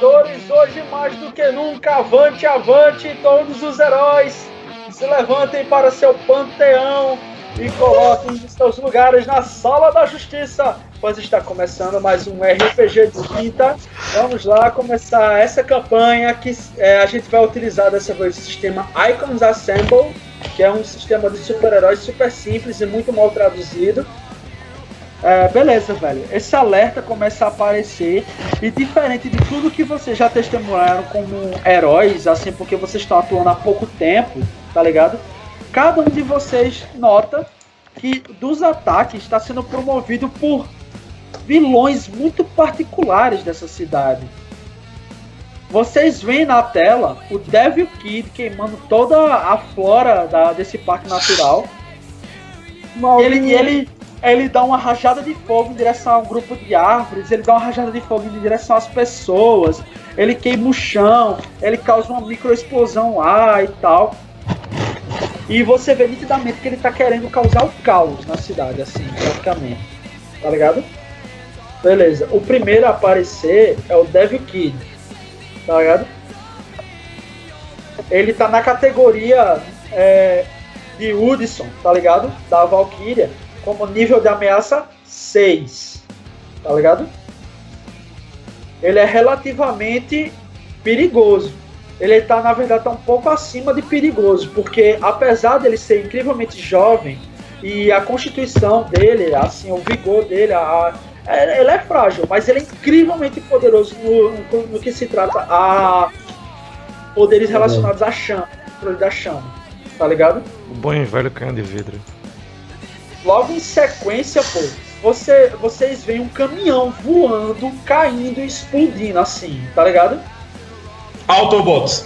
Hoje mais do que nunca, avante, avante, todos os heróis se levantem para seu panteão e coloquem em seus lugares na sala da justiça, pois está começando mais um RPG de quinta. Vamos lá começar essa campanha que é, a gente vai utilizar dessa vez o sistema Icons Assemble, que é um sistema de super-heróis super simples e muito mal traduzido. É, beleza, velho. Esse alerta começa a aparecer e diferente de tudo que vocês já testemunharam como heróis, assim, porque vocês estão atuando há pouco tempo, tá ligado? Cada um de vocês nota que dos ataques está sendo promovido por vilões muito particulares dessa cidade. Vocês veem na tela o Devil Kid queimando toda a flora da, desse parque natural. Ele, ele, ele dá uma rajada de fogo em direção a um grupo de árvores, ele dá uma rajada de fogo em direção às pessoas, ele queima o chão, ele causa uma microexplosão lá e tal. E você vê nitidamente que ele tá querendo causar o caos na cidade, assim, praticamente. Tá ligado? Beleza. O primeiro a aparecer é o Devil Kid. Tá ligado? Ele tá na categoria é, de Hudson, tá ligado? Da Valkyria, como nível de ameaça 6. Tá ligado? Ele é relativamente perigoso ele está na verdade tá um pouco acima de perigoso, porque apesar dele ser incrivelmente jovem e a constituição dele, assim, o vigor dele, a, a, ele é frágil, mas ele é incrivelmente poderoso no, no, no que se trata a poderes tá relacionados à chama, controle da chama, tá ligado? O bom e velho canhão de vidro. Logo em sequência, pô, você, vocês veem um caminhão voando, caindo e explodindo assim, tá ligado? Autobots.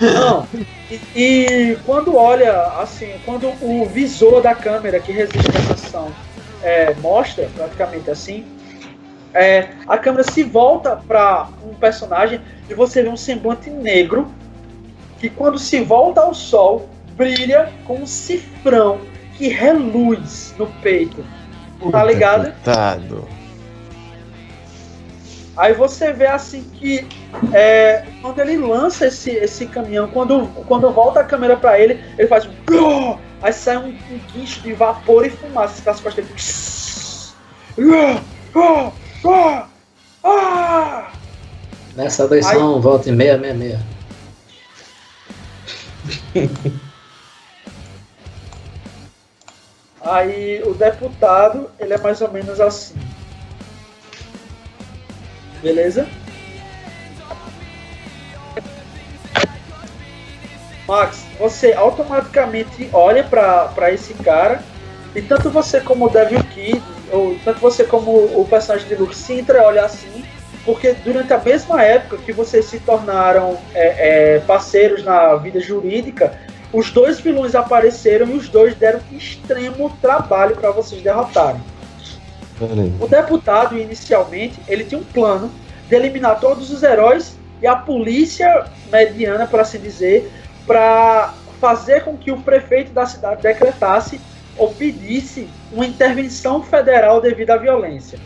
Não. E, e, quando olha, assim, quando o visor da câmera que resiste à ação é, mostra, praticamente assim, é, a câmera se volta para um personagem e você vê um semblante negro que quando se volta ao sol brilha com um cifrão que reluz no peito. Tá ligado? Coitado. Aí você vê assim que é, quando ele lança esse, esse caminhão, quando, quando volta a câmera para ele, ele faz um. Aí sai um, um guincho de vapor e fumaça pelas costas dele. Nessa versão, volta em 666. Aí o deputado, ele é mais ou menos assim. Beleza? Max, você automaticamente olha para esse cara e tanto você como o Devil Kid, ou tanto você como o personagem de Luke Sintra olha assim, porque durante a mesma época que vocês se tornaram é, é, parceiros na vida jurídica, os dois vilões apareceram e os dois deram extremo trabalho para vocês derrotarem. O deputado, inicialmente, ele tinha um plano de eliminar todos os heróis e a polícia mediana, por assim dizer, para fazer com que o prefeito da cidade decretasse ou pedisse uma intervenção federal devido à violência.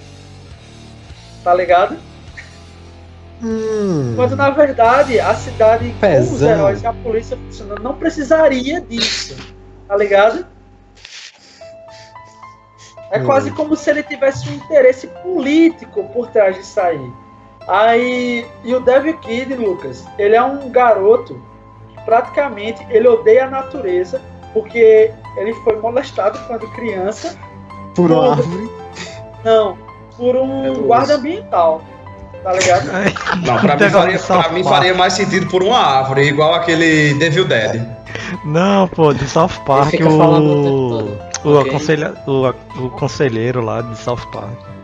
Tá ligado? Hum. Quando na verdade a cidade Pesão. com os heróis e a polícia funcionando não precisaria disso. Tá ligado? É hum. quase como se ele tivesse um interesse político por trás disso aí. Aí, e o Devil Kid, Lucas, ele é um garoto que praticamente ele odeia a natureza porque ele foi molestado quando criança. Por uma árvore? Não, por um é guarda ambiental. Tá ligado? Não, pra, mim faria, pra mim faria, mais sentido por uma árvore, igual aquele Devil Dead. Não, pô, de South Park, o, o, okay. aconselha, o, o conselheiro lá de South Park.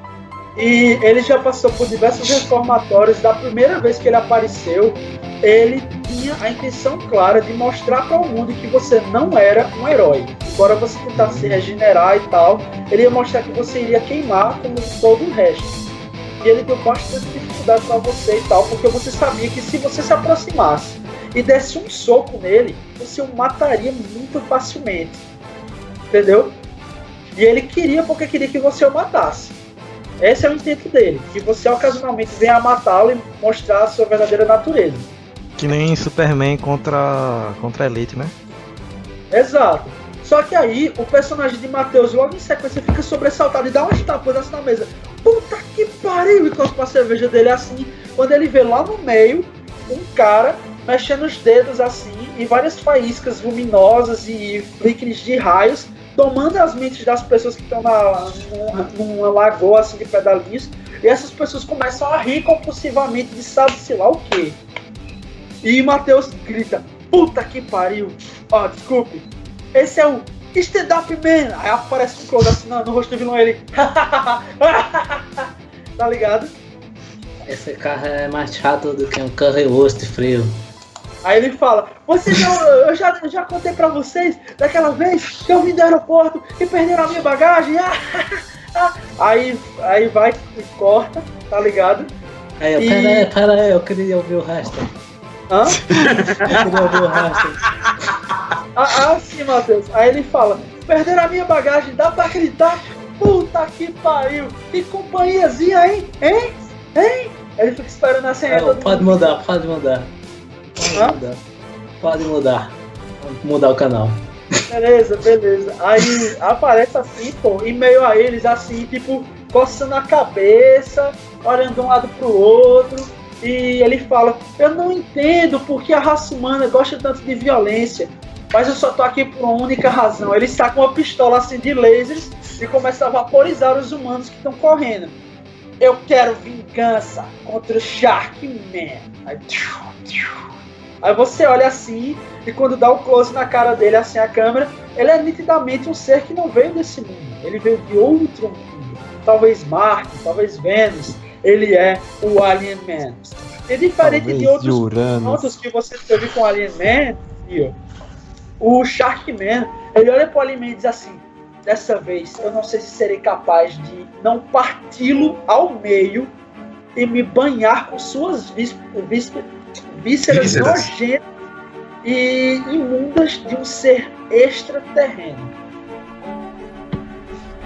E ele já passou por diversos reformatórios. Da primeira vez que ele apareceu, ele tinha a intenção clara de mostrar para o mundo que você não era um herói. Embora você tentasse se regenerar e tal, ele ia mostrar que você iria queimar como todo o resto. E ele deu bastante dificuldade para você e tal, porque você sabia que se você se aproximasse e desse um soco nele, você o mataria muito facilmente. Entendeu? E ele queria porque queria que você o matasse. Esse é o intento dele, que você ocasionalmente venha matá-lo e mostrar a sua verdadeira natureza. Que nem Superman contra, contra Elite, né? Exato. Só que aí o personagem de Matheus logo em sequência fica sobressaltado e dá umas tapas assim na mesa. Puta que pariu! E cospe a cerveja dele assim. Quando ele vê lá no meio um cara mexendo os dedos assim e várias faíscas luminosas e flickers de raios tomando as mentes das pessoas que estão na, numa, numa lagoa assim de pedalinhos. E essas pessoas começam a rir compulsivamente de sabe-se lá o quê. E Matheus grita: Puta que pariu! Ó, oh, desculpe, esse é o Stand Up Man! Aí aparece um close assim no, no rosto do vilão ele. tá ligado? Esse carro é mais chato do que um currywurst frio. Aí ele fala, você já, eu já, já contei pra vocês daquela vez que eu vim do aeroporto e perderam a minha bagagem. aí, aí vai e corta, tá ligado? Aí eu, e... pera aí, pera aí, eu queria ouvir o resto. Hã? eu queria ouvir o resto. Ah, sim, Matheus. Aí ele fala, perderam a minha bagagem, dá pra acreditar? Puta que pariu! Que companhiazinha, hein? Hein? Hein? Ele fica esperando a senha. É, pode mudar, pode mudar. Pode Hã? mudar. Pode mudar. Vamos mudar o canal. Beleza, beleza. Aí aparece assim, pô, em meio a eles, assim, tipo, coçando a cabeça, olhando de um lado pro outro. E ele fala: Eu não entendo porque a raça humana gosta tanto de violência, mas eu só tô aqui por uma única razão. Ele está com uma pistola assim de lasers e começa a vaporizar os humanos que estão correndo. Eu quero vingança contra o Sharkman. Aí, Aí você olha assim, e quando dá o um close na cara dele, assim, a câmera, ele é nitidamente um ser que não veio desse mundo. Ele veio de outro mundo. Talvez Marte, talvez Vênus. Ele é o Alien Man. E diferente talvez de outros pontos que você teve com o Alien Man, viu? O Sharkman, ele olha pro Alien Man e diz assim, dessa vez eu não sei se serei capaz de não parti-lo ao meio e me banhar com suas vísceras vísceras nojentas e imundas de um ser extraterreno.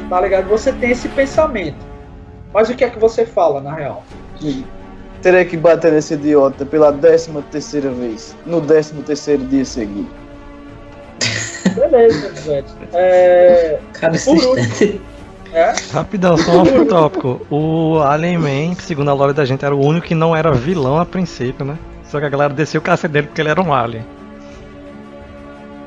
Tá ligado? Você tem esse pensamento. Mas o que é que você fala, na real? Sim. Terei que bater nesse idiota pela décima terceira vez, no décimo terceiro dia seguinte. Beleza, Zete. É... Cara, último, é? Rapidão, só um tópico. O Alien Man, segundo a lore da gente, era o único que não era vilão a princípio, né? Só que a galera desceu o cacete dele porque ele era um alien.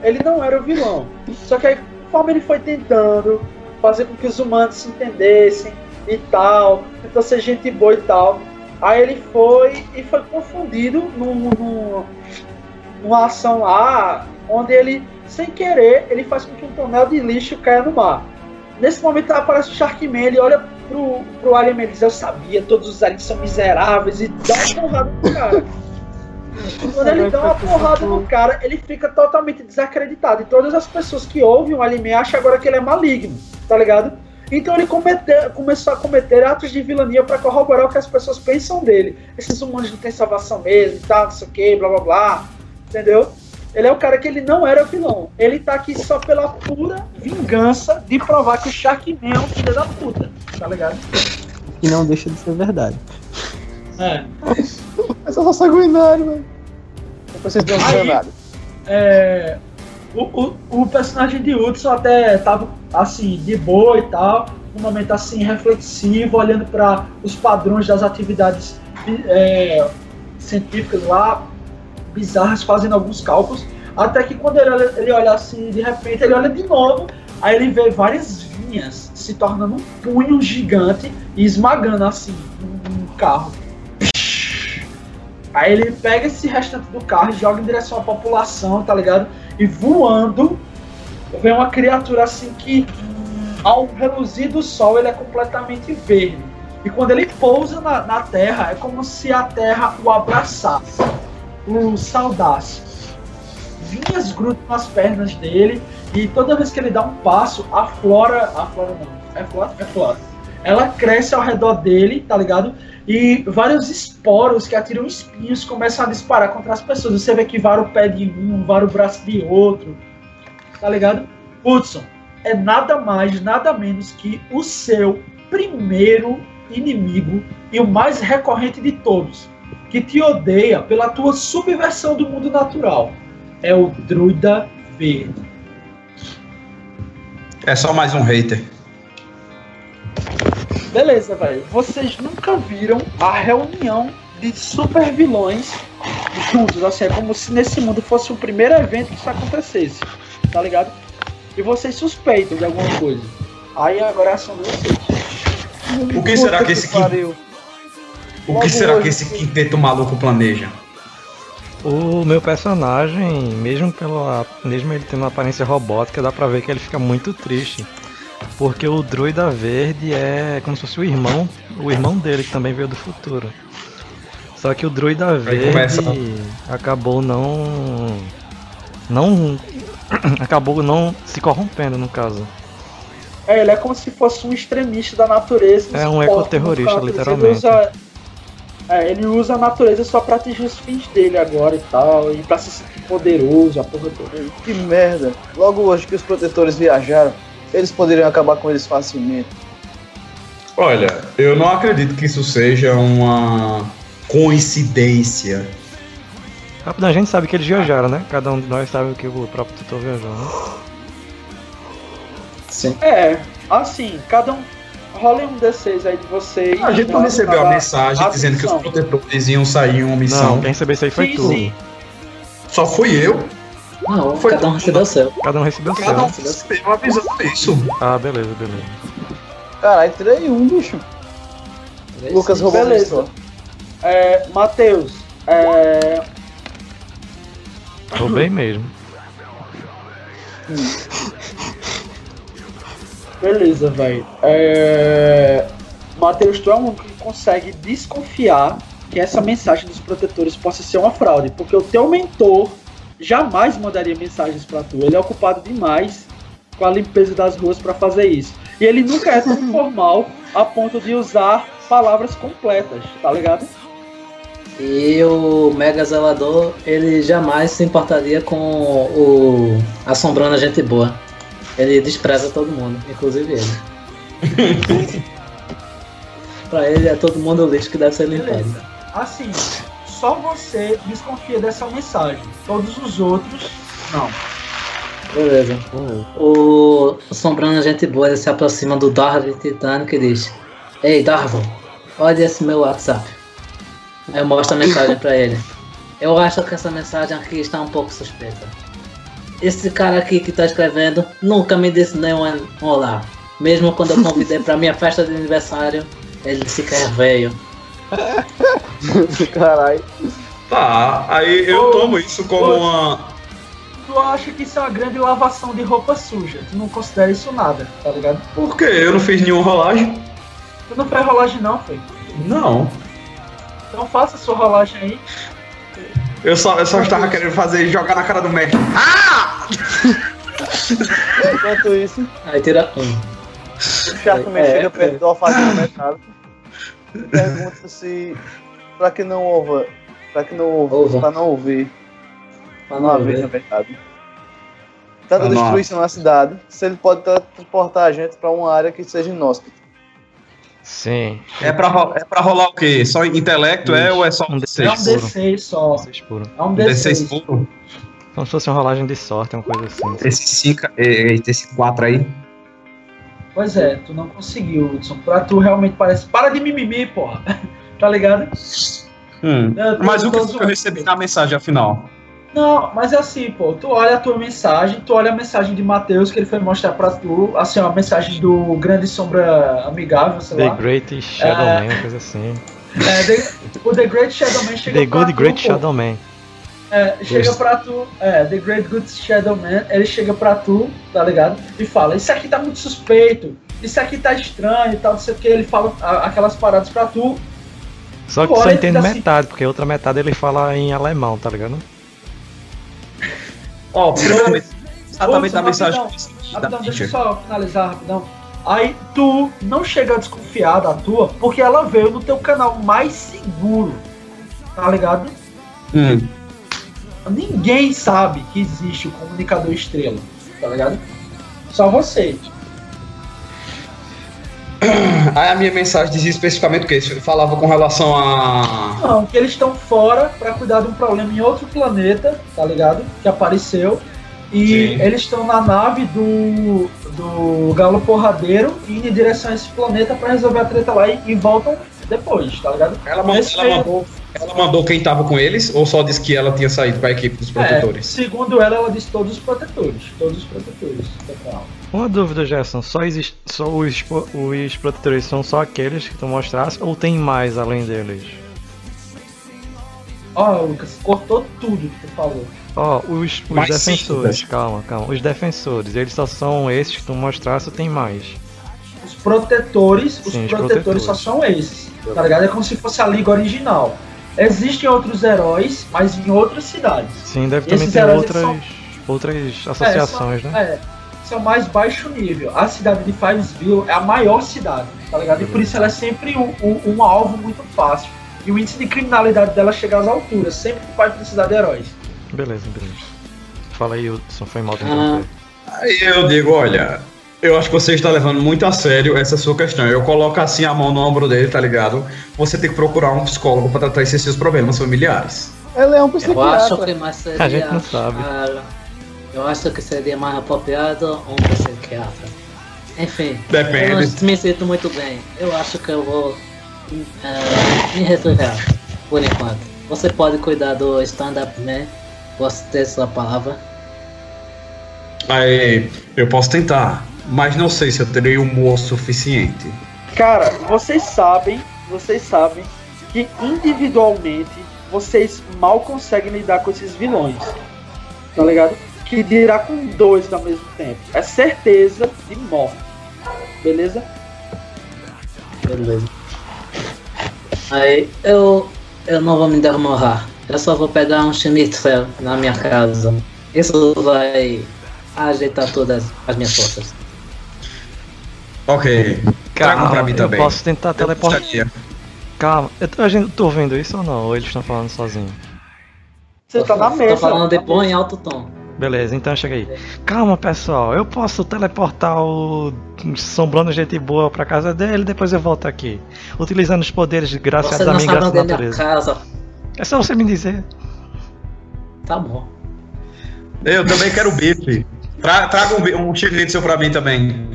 Ele não era o vilão. Só que aí, conforme ele foi tentando fazer com que os humanos se entendessem e tal, tentou ser gente boa e tal, aí ele foi e foi confundido num, num, numa ação lá, onde ele, sem querer, ele faz com que um tonel de lixo caia no mar. Nesse momento aparece o Sharkman, ele olha pro, pro Alien e diz, eu sabia, todos os aliens são miseráveis, e dá uma porrada no cara. Quando ele dá uma porrada no cara, ele fica totalmente desacreditado. E todas as pessoas que ouvem o anime acham agora que ele é maligno, tá ligado? Então ele comete, começou a cometer atos de vilania para corroborar o que as pessoas pensam dele. Esses humanos não têm salvação mesmo e tal, não sei o que, blá blá blá. Entendeu? Ele é o cara que ele não era vilão. Ele tá aqui só pela pura vingança de provar que o Sharkman é um filho da puta. Tá ligado? E não deixa de ser verdade. É. É só sanguinário, velho. Depois vocês dão nada. É. O, o, o, personagem de Hudson até tava assim, de boa e tal, um momento assim reflexivo, olhando para os padrões das atividades é, científicas lá, bizarras, fazendo alguns cálculos. Até que quando ele olha, ele olha assim, de repente ele olha de novo, aí ele vê várias vinhas se tornando um punho gigante e esmagando assim um, um carro. Aí ele pega esse restante do carro e joga em direção à população, tá ligado? E voando, vem uma criatura assim que, ao reluzir do sol, ele é completamente verde. E quando ele pousa na, na terra, é como se a terra o abraçasse, o saudasse. Vinhas grudam nas pernas dele, e toda vez que ele dá um passo, a flora. A flora não, é flora? É flora. Ela cresce ao redor dele, tá ligado? e vários esporos que atiram espinhos começam a disparar contra as pessoas. Você vê que vara o pé de um, vara o braço de outro, tá ligado? Hudson é nada mais, nada menos que o seu primeiro inimigo e o mais recorrente de todos, que te odeia pela tua subversão do mundo natural. É o Druida Verde. É só mais um hater. Beleza, velho. Vocês nunca viram a reunião de super vilões juntos. Assim, é como se nesse mundo fosse o primeiro evento que isso acontecesse. Tá ligado? E vocês suspeitam de alguma coisa. Aí agora é ação de vocês. O que será que esse quin- pariu. O que será hoje que esse quinteto maluco planeja? O meu personagem, mesmo pela, mesmo ele tendo uma aparência robótica, dá pra ver que ele fica muito triste. Porque o druida verde é como se fosse o irmão, o irmão dele que também veio do futuro. Só que o druida verde começa- acabou não não acabou não se corrompendo no caso. É, ele é como se fosse um extremista da natureza. É um ecoterrorista, literalmente. Ele usa, é, ele usa a natureza só pra atingir os fins dele agora e tal. E pra se sentir poderoso, a porra toda. Que merda. Logo hoje que os protetores viajaram, eles poderiam acabar com eles facilmente. Olha, eu não acredito que isso seja uma coincidência. Rápido, a gente sabe que eles viajaram, né? Cada um de nós sabe que o próprio tutor viajou, né? Sim. É, assim, cada um. Rolem um D6 aí de vocês. A gente não pra- recebeu a mensagem dizendo que os protetores iam sair em uma missão. Não, quem recebeu isso aí foi Sim, tu. sim. Só fui eu. Não, Foi cada um recebeu o seu. Cada um recebeu o seu. Cada um recebeu avisando isso. Ah, beleza, beleza. Caralho, tirei um, bicho. Lucas roubou Beleza. É, Matheus, é, Roubei mesmo. Beleza, velho. É... Matheus, tu é um que consegue desconfiar que essa mensagem dos protetores possa ser uma fraude, porque o teu mentor jamais mandaria mensagens pra tu. Ele é ocupado demais com a limpeza das ruas pra fazer isso. E ele nunca é tão formal a ponto de usar palavras completas, tá ligado? E o Mega Zelador, ele jamais se importaria com o assombrando a gente boa. Ele despreza todo mundo, inclusive ele. pra ele é todo mundo lixo que deve ser limpado. Beleza. Assim, só você desconfia dessa mensagem. Todos os outros, não. Beleza. O assombrando a gente boa, ele se aproxima do Darwin Titânico e diz: Ei, Darwin, olha esse meu WhatsApp. Aí eu mostro a mensagem pra ele. Eu acho que essa mensagem aqui está um pouco suspeita. Esse cara aqui que tá escrevendo nunca me disse nem um um olá. Mesmo quando eu convidei pra minha festa de aniversário, ele sequer veio. Caralho. Tá, aí eu tomo isso como uma. Tu acha que isso é uma grande lavação de roupa suja. Tu não considera isso nada, tá ligado? Por quê? Eu não fiz nenhuma rolagem? Tu não fez rolagem não, foi. Não. Então faça sua rolagem aí. Eu só, eu só estava querendo fazer jogar na cara do mestre. Enquanto isso, Aí tira um. o Chato também É, chega é. perto do alfazema metálico pergunta se. Pra que não ouva. Pra que não ouva. Ouva. Pra não ouvir. Pra Não haver, na verdade. Tanta destruição na cidade, se ele pode transportar a gente pra uma área que seja inóspita. Sim. É pra, é pra rolar o quê? Só intelecto é ou é só Um um D6 É um D6? puro. D6 só. Puro. É um D6 D6. puro? Como se fosse uma rolagem de sorte, uma coisa assim. Esse 5, esse 4 aí. Pois é, tu não conseguiu, Hudson. Pra tu realmente parece. Para de mimimi, porra. tá ligado? Hum. Eu Mas o que que eu recebi na mensagem afinal? Não, mas é assim, pô, tu olha a tua mensagem, tu olha a mensagem de Matheus que ele foi mostrar pra tu, assim, ó, a mensagem do Grande Sombra Amigável, sei The lá. Great Shadow Man, uma coisa assim. É, The- o The Great Shadow Man chega The pra Good tu, Great pô. Shadow Man. É, chega Isso. pra tu, é, The Great Good Shadow Man, ele chega pra tu, tá ligado? E fala, isso aqui tá muito suspeito, isso aqui tá estranho e tal, não sei o que, ele fala aquelas paradas pra tu. Só que Olha, só entende assim- metade, porque a outra metade ele fala em alemão, tá ligado? Ó, primeiramente, Hudson, exatamente na mensagem rapidão, deixa eu só finalizar rapidão. Aí tu não chega a desconfiar da tua, porque ela veio no teu canal mais seguro, tá ligado? Hum. Ninguém sabe que existe o comunicador estrela, tá ligado? Só você. Aí a minha mensagem dizia especificamente o quê? Falava com relação a. Não, que eles estão fora pra cuidar de um problema em outro planeta, tá ligado? Que apareceu. E Sim. eles estão na nave do, do Galo Porradeiro indo em direção a esse planeta pra resolver a treta lá e, e voltam depois, tá ligado? Ela, mandou, ela, mandou, ela mandou quem tava com eles ou só disse que ela tinha saído com a equipe dos É, protetores? segundo ela, ela disse todos os protetores. Todos os protetores. total. Uma dúvida, Gerson, só, existe, só os, os protetores são só aqueles que tu mostrasse ou tem mais além deles? Ó, Lucas, cortou tudo que tu falou. Ó, os, os Mais defensores, cinco, calma, calma. Os defensores, eles só são esses que tu mostrasse ou tem mais? Os protetores, os Sim, os protetores protetores. só são esses, tá ligado? É como se fosse a liga original. Existem outros heróis, mas em outras cidades. Sim, deve também ter outras, eles outras associações, é, são, né? É, são mais baixo nível. A cidade de Fivesville é a maior cidade, tá ligado? E por isso ela é sempre um, um- um alvo muito fácil. E o índice de criminalidade dela chega às alturas, sempre que vai precisar de heróis. Beleza, beleza. Fala aí, Hudson, foi mal te Ah. eu digo, olha, eu acho que você está levando muito a sério essa sua questão. Eu coloco assim a mão no ombro dele, tá ligado? Você tem que procurar um psicólogo para tratar esses seus problemas familiares. Ele é um Eu acho psiquiatra. que mais seria. A gente não sabe. ah, eu acho que seria mais apropriado um psiquiatra. Enfim, Depende. eu não me sinto muito bem. Eu acho que eu vou ah, me retirar por enquanto. Você pode cuidar do stand-up, né? Posso ter sua palavra. Aí eu posso tentar, mas não sei se eu terei humor suficiente. Cara, vocês sabem, vocês sabem que individualmente vocês mal conseguem lidar com esses vilões. Tá ligado? Que dirá com dois ao mesmo tempo. É certeza de morte. Beleza? Beleza. Aí eu eu não vou me dermorrar. Eu só vou pegar um schnitzel na minha casa. Isso vai ajeitar todas as minhas forças. Ok. Um pra mim eu também. posso tentar Eu teleportar. Calma, eu tô, a gente, tô vendo isso ou não? Ou eles estão falando sozinho? Você tá na mesa. Tô falando depois em alto tom. Beleza, então chega aí. Calma, pessoal, eu posso teleportar o Sombrando Gente Boa pra casa dele, depois eu volto aqui. Utilizando os poderes graças Você da não sabe migração onde é da minha natureza. casa. É só você me dizer. Tá bom. Eu também quero bife. Tra traga um, um chiclete seu pra mim também.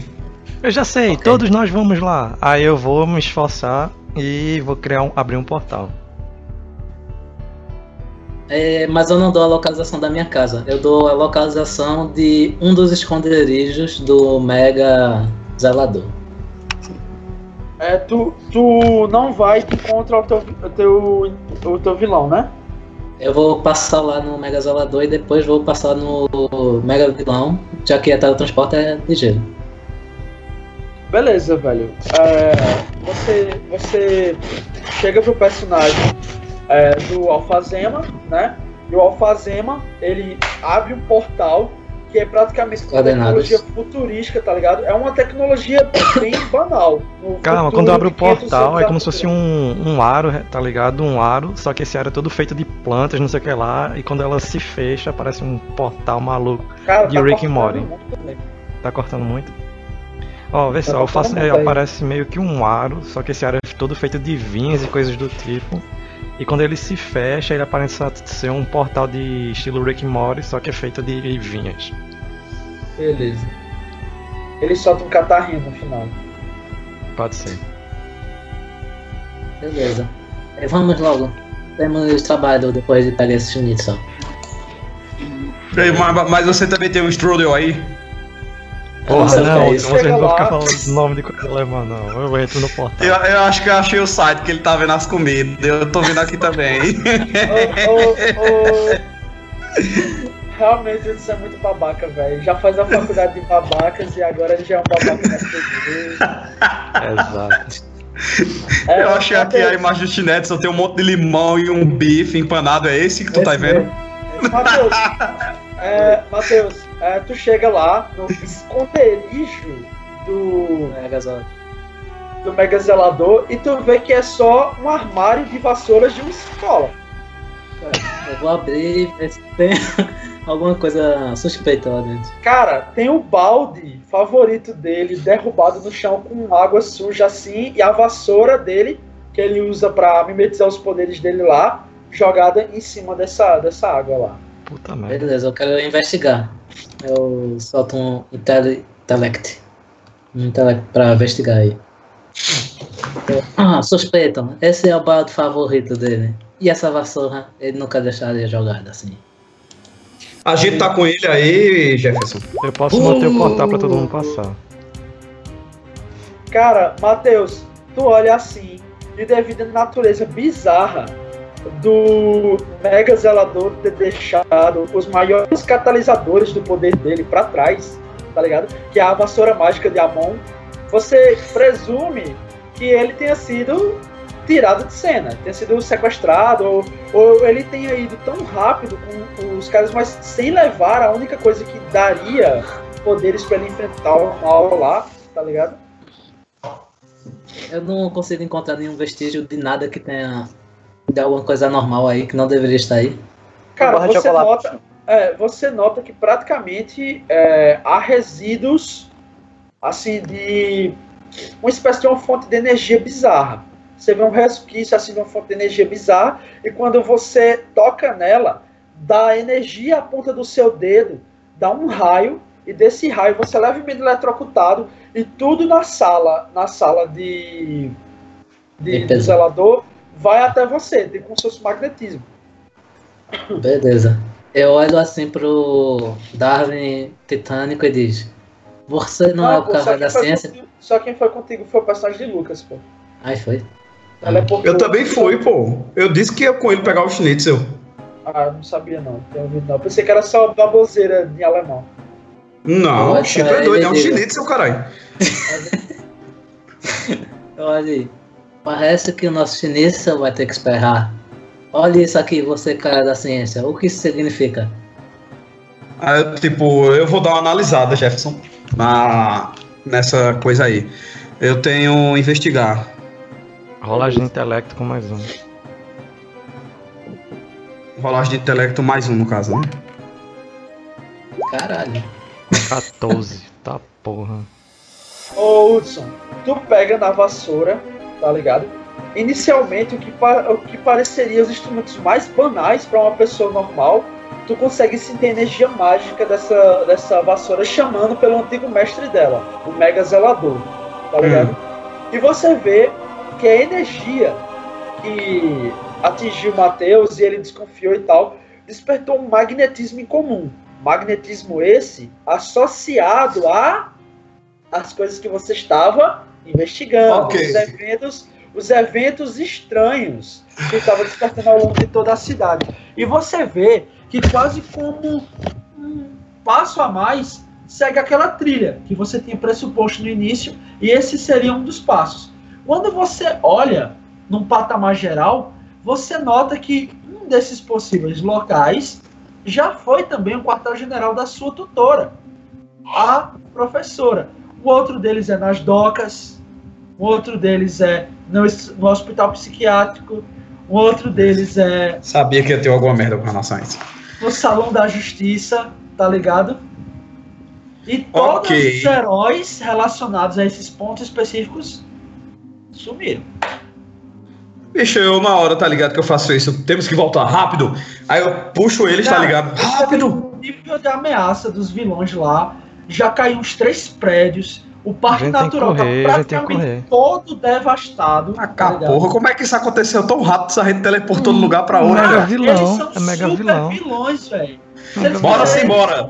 Eu já sei, Ok. todos nós vamos lá. Aí eu vou me esforçar e vou criar um, abrir um portal. É, mas eu não dou a localização da minha casa. Eu dou a localização de um dos esconderijos do Mega Zelador. É, tu, tu não vai contra o teu, o teu, o teu vilão, né? Eu vou passar lá no Mega Zelador e depois vou passar no Mega Vilão, já que a teletransporte é ligeiro. Beleza, velho. É, você, você chega pro personagem é, do Alfazema, né? E o Alfazema, ele abre um portal que é praticamente uma tecnologia futurística, tá ligado? É uma tecnologia bem banal. Calma, futuro quando abre o de 500 portal é como se fosse um, um aro, tá ligado? Um aro, só que esse aro é todo feito de plantas, não sei o que lá. E quando ela se fecha, parece um portal maluco. Cara, de Rick and cortando Morty. Tá cortando muito? Ó, vê só, eu cortando faço, muito é, aí. aparece meio que um aro, só que esse aro é todo feito de vinhas e coisas do tipo. E quando ele se fecha, ele aparece ser um portal de estilo Rick Morty, só que é feito de vinhas. Beleza. Ele solta um catarrinho no final. Pode ser. Beleza. É, vamos logo. Temos trabalho depois de pegar esse schnitzel. Ei, Mas, mas você também tem um strudel aí? Não Porra, não, é você isso. não lá. ficar falando nome de coisa alemã, não. Eu entro no portal. Eu, eu acho que eu achei o site que ele tá vendo as comidas. Eu tô vendo aqui também. Ô, ô, ô. Realmente isso é muito babaca, velho. Já faz a faculdade de babacas e agora ele já é um babaca na TV. Exato. É, eu achei aqui a imagem do chinete, só tem um monte de limão e um bife empanado. É esse que tu tá esse vendo? mesmo. Matheus, é, Matheus, é, tu chega lá no esconderijo do, Mega Zelador. do Mega Zelador e tu vê que é só um armário de vassouras de uma escola. Eu vou abrir e ver se tem alguma coisa suspeita lá dentro. Cara, tem o balde favorito dele derrubado no chão com água suja assim e a vassoura dele, que ele usa pra mimetizar os poderes dele lá, jogada em cima dessa, dessa água lá. Puta merda. Beleza, eu quero investigar. Eu solto um intele- intellect. Um intellect pra investigar aí. Ah, suspeitam. Esse é o balde favorito dele. E essa vassoura, ele nunca deixaria jogada assim. A gente tá com ele aí, Jefferson. Eu posso manter o portal pra todo mundo passar. Cara, Matheus, tu olha assim, e devido à natureza bizarra do Mega Zelador ter deixado os maiores catalisadores do poder dele pra trás, tá ligado? Que é a vassoura mágica de Amon, você presume que ele tenha sido tirado de cena, tenha sido sequestrado, ou, ou ele tenha ido tão rápido com os caras, mas sem levar a única coisa que daria poderes pra ele enfrentar o mal lá, tá ligado? Eu não consigo encontrar nenhum vestígio de nada que tenha de alguma coisa normal aí que não deveria estar aí. Cara, de você nota, é, você nota que praticamente é, há resíduos assim de uma espécie de uma fonte de energia bizarra. Você vê um resquício assim de uma fonte de energia bizarra e quando você toca nela, dá energia à ponta do seu dedo, dá um raio e desse raio você é levemente eletrocutado e tudo na sala, na sala de, de Limpeza. zelador vai até você, tem como se fosse magnetismo. Beleza. Eu olho assim pro Darwin Titânico e diz: Você não, é o quem da ciência? contigo- só quem foi contigo foi o personagem de Lucas, pô. Aí foi. Ela é porque Eu também fui, pô. Eu disse que ia com ele pegar o schnitzel. Ah, eu não sabia não, ouvido não. Pensei que era só baboseira em alemão. Não, Olha, o Chito é ele doido, é um schnitzel, caralho. Olha aí. Parece que o nosso chinesa vai ter que esperar. Olha isso aqui, você cara da ciência. O que isso significa? Aí, eu, tipo, eu vou dar uma analisada, Jefferson, na, nessa coisa aí. Eu tenho investigar. Rolagem de intelecto com mais um. Rolagem de intelecto mais um, no caso, né? Caralho. 14. tá porra. Ô Hudson, tu pega na vassoura, tá ligado? Inicialmente, o que, o que pareceria os instrumentos mais banais para uma pessoa normal, tu consegue sentir a energia mágica dessa, dessa vassoura chamando pelo antigo mestre dela, o Mega Zelador, tá ligado? E você vê que a energia que atingiu o Matheus e ele desconfiou e tal, despertou um magnetismo em comum. Magnetismo esse associado a as coisas que você estava investigando, Ok. os eventos, os eventos estranhos que estava despertando ao longo de toda a cidade. E você vê que quase como um passo a mais segue aquela trilha que você tinha pressuposto no início, e esse seria um dos passos. Quando você olha num patamar geral, você nota que um desses possíveis locais já foi também o quartel-general da sua tutora, a professora. O outro deles é nas docas, o outro deles é no, no hospital psiquiátrico, o outro deles é Sabia que ia ter alguma merda com relação a isso. no salão da justiça, tá ligado? E todos Ok. os heróis relacionados a esses pontos específicos sumiram. Bicho, eu na hora, tá ligado, que eu faço isso. Temos que voltar rápido. Aí eu puxo eles, tá ligado? Rápido! O nível de ameaça dos vilões lá já caiu uns três prédios. O parque natural correr, tá tem que praticamente correr. todo devastado. Ah, tá porra, como é que isso aconteceu tão rápido? Se a gente teleportou de um lugar pra Mega outro. Cara, vilão, eles são é mega super vilão. vilões, velho. Mega Bora sim, bora.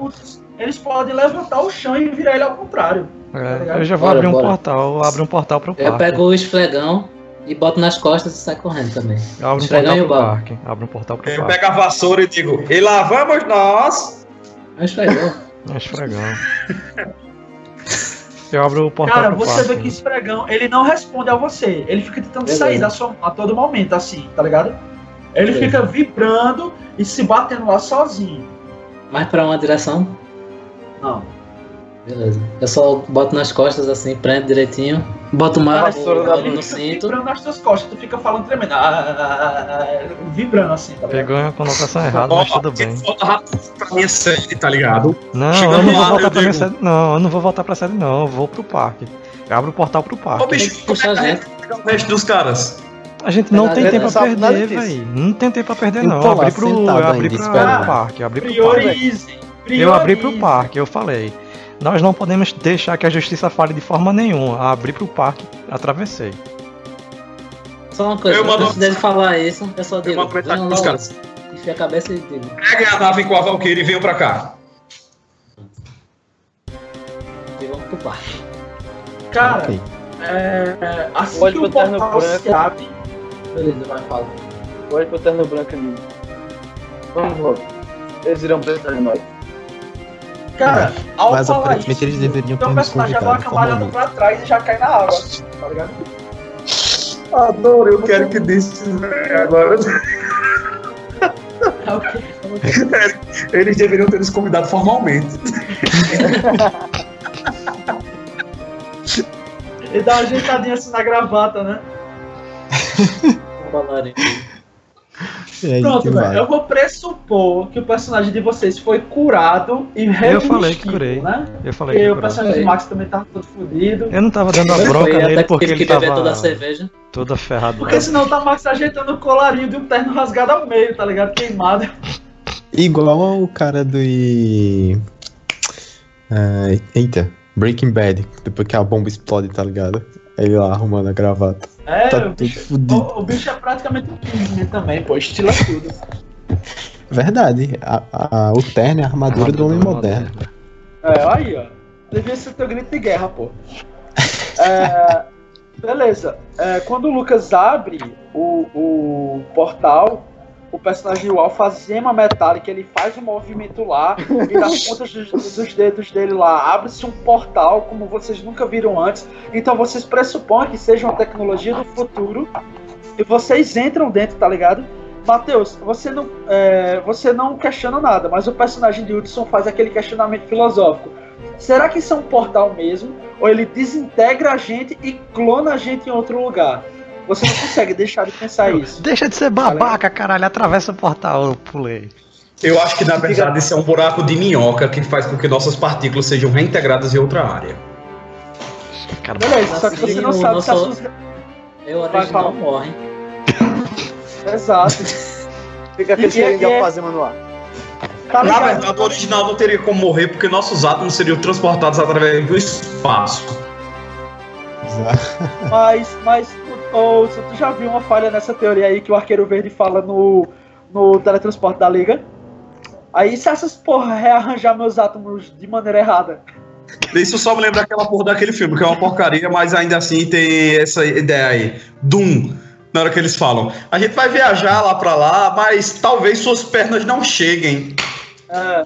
Eles podem levantar o chão e virar ele ao contrário. É, eu já vou Bora, abrir um bora. portal, eu abro um portal pro Eu parque. pego o esfregão e boto nas costas e sai correndo também. Eu abro um esfregão portal e o pro parque. Abro um portal pro Eu parque. pego a vassoura e digo, e lá vamos nós! É um esfregão. É um esfregão. Eu abro o portal Cara, você parque. vê que esfregão, ele não responde a você. Ele fica tentando Beleza. sair da sua mão a todo momento, assim, tá ligado? Ele Beleza. fica vibrando e se batendo lá sozinho. Mais pra uma direção? Não. Beleza. Eu só boto nas costas assim, prendo direitinho Bota uma vassoura olho no fica cinto. vibrando nas tuas costas, tu fica falando tremendo. Ah, vibrando assim, tá ligado? Pegou uma conotação errada, mas tudo bem. Volta rápido pra minha série, tá ligado? Não, Chegando eu não vou lá, voltar pra minha digo- sede. Não, eu não vou voltar pra sede, não. Eu vou pro parque. Eu abro o portal pro Ô, parque. bicho, Tem que puxar como é a vai pegar o resto dos caras? A gente não tem tempo pra perder, velho. Não tem tempo pra perder, não. Eu abri pro, eu abri pro parque. Eu abri pro parque. Eu abri pro parque, eu falei. Nós não podemos deixar que a justiça fale de forma nenhuma. Abri pro parque, atravessei. Só uma coisa, Eu mando- antes dele falar isso, eu só Eu digo, venham pros logo. caras. Enfia a cabeça e digo. Peguem a nave com a Valkyrie e venham pra cá. E vamos pro parque. Cara, Ok. é, é, assim Olhe que pro o terno portal branco. se abre... Beleza, vai, fala. Olha pro terno branco ali. Vamos logo. Eles irão precisar de nós. Cara, ao Mas falar aparentemente isso, eles deveriam ter teu nos personagem já dá uma formalmente. pra trás e já cai na água, tá ligado? Adoro, eu quero que disse agora. O? Eles deveriam ter nos convidado formalmente. E dá uma ajeitadinha assim na gravata, né? Pronto, que velho. Eu vou pressupor que o personagem de vocês foi curado e Eu falei que curei. né? Eu falei Porque que o personagem do Max também tava todo fodido. Eu não tava dando a Foi até nele que porque teve ele que beber tava toda a cerveja. toda ferrada. Porque senão tá o Max ajeitando o colarinho de um terno rasgado ao meio, tá ligado? Queimado. Igual o cara do. Ah, eita, Breaking Bad. Depois que a bomba explode, tá ligado? Aí lá arrumando a gravata. É, Tá o, bicho, fudido. o, o bicho é praticamente um Kingsman também, pô. Estila tudo. Verdade. A, a- o terno é a armadura do homem moderno. É, aí, ó. Devia ser teu grito de guerra, pô. É, beleza. É, quando o Lucas abre o, o portal, o personagem do Al faz gema metálica, ele faz um movimento lá, e das pontas dos, dos dedos dele lá abre-se um portal, como vocês nunca viram antes. Então vocês pressupõem que seja uma tecnologia do futuro, e vocês entram dentro, tá ligado? Matheus, você não, é, você não questiona nada, mas o personagem de Hudson faz aquele questionamento filosófico. Será que isso é um portal mesmo? Ou ele desintegra a gente e clona a gente em outro lugar? Você não consegue deixar de pensar isso. Deixa de ser babaca, caralho. Atravessa o portal, eu pulei. Eu acho que na verdade isso é um buraco de minhoca que faz com que nossas partículas sejam reintegradas em outra área. Cara, Beleza, só que você não o sabe se as nosso- suas. Eu original morre. Exato. Fica aquele cheirinho de e- alfazema no ar. Tá Na verdade, o original não teria como morrer porque nossos átomos seriam transportados através do espaço. Mas, mas ô, tu já viu uma falha nessa teoria aí que o Arqueiro Verde fala no, no teletransporte da Liga? Aí se essas porra rearranjar meus átomos de maneira errada. Isso só me lembra aquela porra daquele filme, que é uma porcaria, mas ainda assim tem essa ideia aí. Doom. Na hora que eles falam, a gente vai viajar lá pra lá, mas talvez suas pernas não cheguem. É.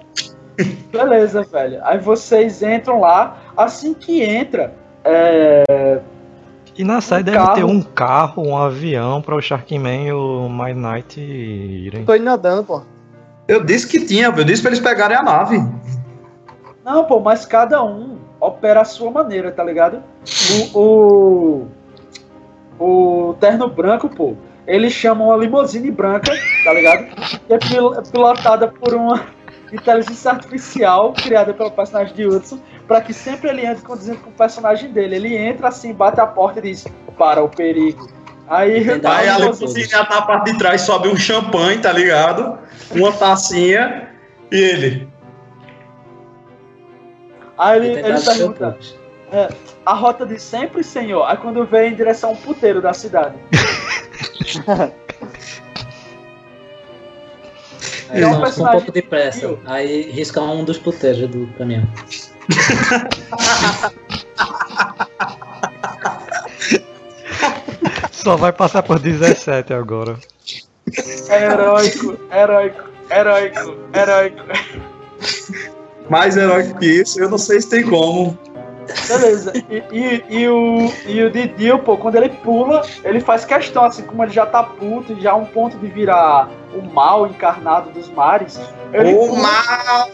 Beleza, velho. Aí vocês entram lá. Assim que entra, é, E na série Um deve carro. ter um carro, um avião pra o Sharkman e o My Knight irem. Tô indo nadando, pô. Eu disse que tinha, eu disse pra eles pegarem a nave. Não, pô, mas cada um opera a sua maneira, tá ligado? O, o, o terno branco, pô, eles chamam uma limusine branca, tá ligado? Que é pil- pilotada por uma inteligência artificial criada pelo personagem de Hudson, pra que sempre ele entre conduzindo com o personagem dele. Ele entra assim, bate a porta e diz: Para o perigo. Aí. Aí a já tá na parte de trás, sobe um champanhe, tá ligado? Uma tacinha e ele. aí ele, ele pergunta: puto. A rota de sempre, senhor? Aí quando vem em direção ao puteiro da cidade. Aí É um com um personagem pouco de pressa. viu? Aí risca um dos puteiros do caminhão. Só vai passar por 17 agora. Heróico, heróico, heróico, heróico. Mais herói que isso, eu não sei se tem como. Beleza. E, e, e o, e o Didil, pô, quando ele pula, ele faz questão, assim, como ele já tá puto, já a um ponto de virar o mal encarnado dos mares. Ele O pula, mal!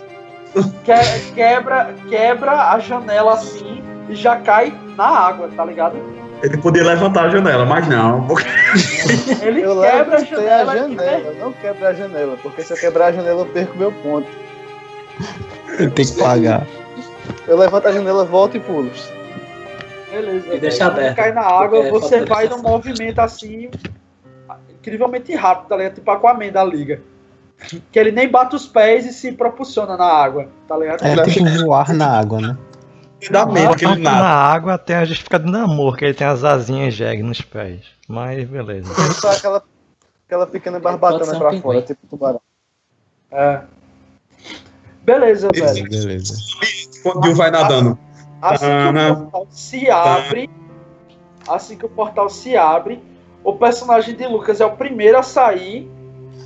que- quebra, quebra a janela assim e já cai na água, tá ligado? Ele podia levantar a janela, mas não. Ele Eu quebra a levantei a janela. janela, não quebra a janela, porque se eu quebrar a janela eu perco meu ponto. Ele tem que pagar. Eu levanto a janela, volto e pulo. Beleza. E deixa Quando aberto, cai na água, é você vai num movimento assim, incrivelmente rápido, tá ligado? Tipo Aquaman da liga. Que ele nem bate os pés e se propulsiona na água, tá ligado? É tipo voar na água, né? Dá medo que ele na nada. água tem a justificativa de namoro, que ele tem as asinhas jegue nos pés. Mas beleza. Só aquela, aquela pequena barbatana pra fora, tipo tubarão. É. Beleza, velho. Beleza. Quando vai nadando. Assim que Ah, o portal se abre, assim que o portal se abre, o personagem de Lucas é o primeiro a sair,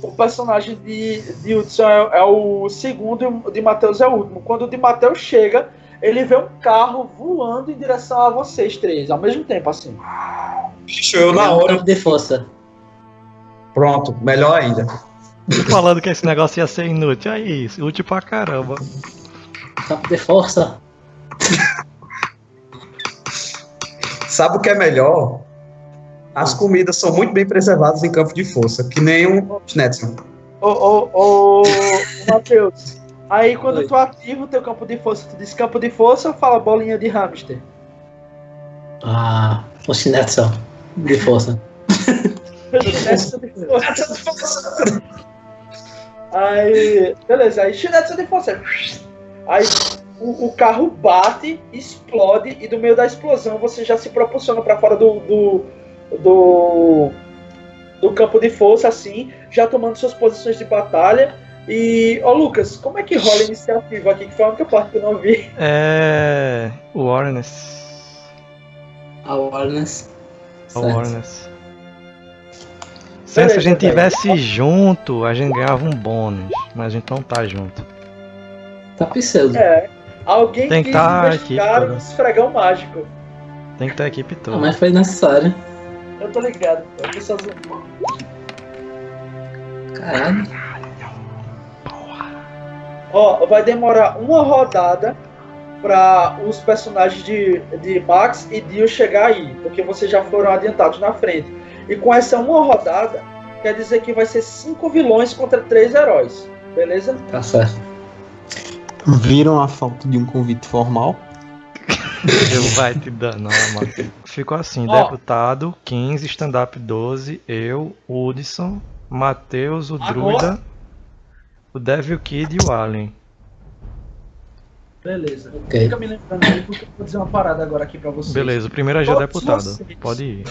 o personagem de, de Hudson é, é o segundo e o de Matheus é o último. Quando o de Matheus chega, ele vê um carro voando em direção a vocês três, ao mesmo tempo, assim. Bicho, eu na É hora. de força. Pronto, melhor ainda. Falando que esse negócio ia ser inútil. Aí, útil pra caramba. Campo de força. Sabe o que é melhor? As comidas são muito bem preservadas em campo de força, que nem um Schnetzel. Ô, ô, ô, Matheus. Aí quando Oi. tu ativa o teu campo de força, tu diz campo de força, fala bolinha de hamster. Ah, o Schnetzel. De força. Essa de força. Aí, beleza, aí chinete de força. Aí o, o carro bate, explode, e do meio da explosão você já se propulsiona pra fora do, do, do, do campo de força, assim, já tomando suas posições de batalha. E, ô Lucas, como é que rola a iniciativa aqui? Que foi a única parte que eu não vi. É. Awareness. Awareness. Certo. Awareness. Se a gente tivesse junto, a gente ganhava um bônus. Mas a gente não tá junto. Tá pseudo. É. Alguém Tem que quis tá investigar aqui, um esfregão mágico. Tem que ter a equipe toda. Não, mas foi necessário. Eu tô ligado. Eu zoando. Caralho. Ó, vai demorar uma rodada para os personagens de, de Max e Dio chegar aí, porque vocês já foram adiantados na frente. E com essa uma rodada, quer dizer que vai ser cinco vilões contra três heróis, beleza? Tá certo. Viram a falta de um convite formal? Eu vai te dar, não, mano. Ficou assim: Ó. deputado, 15, stand-up 12, eu, Hudson, Matheus, o Agora- Druida, o Devil Kid e o Alien. Beleza. Ok. Fica me lembrando aí, porque eu vou dizer uma parada agora aqui para vocês. Beleza, o primeiro é já Todos deputado. vocês. Pode ir.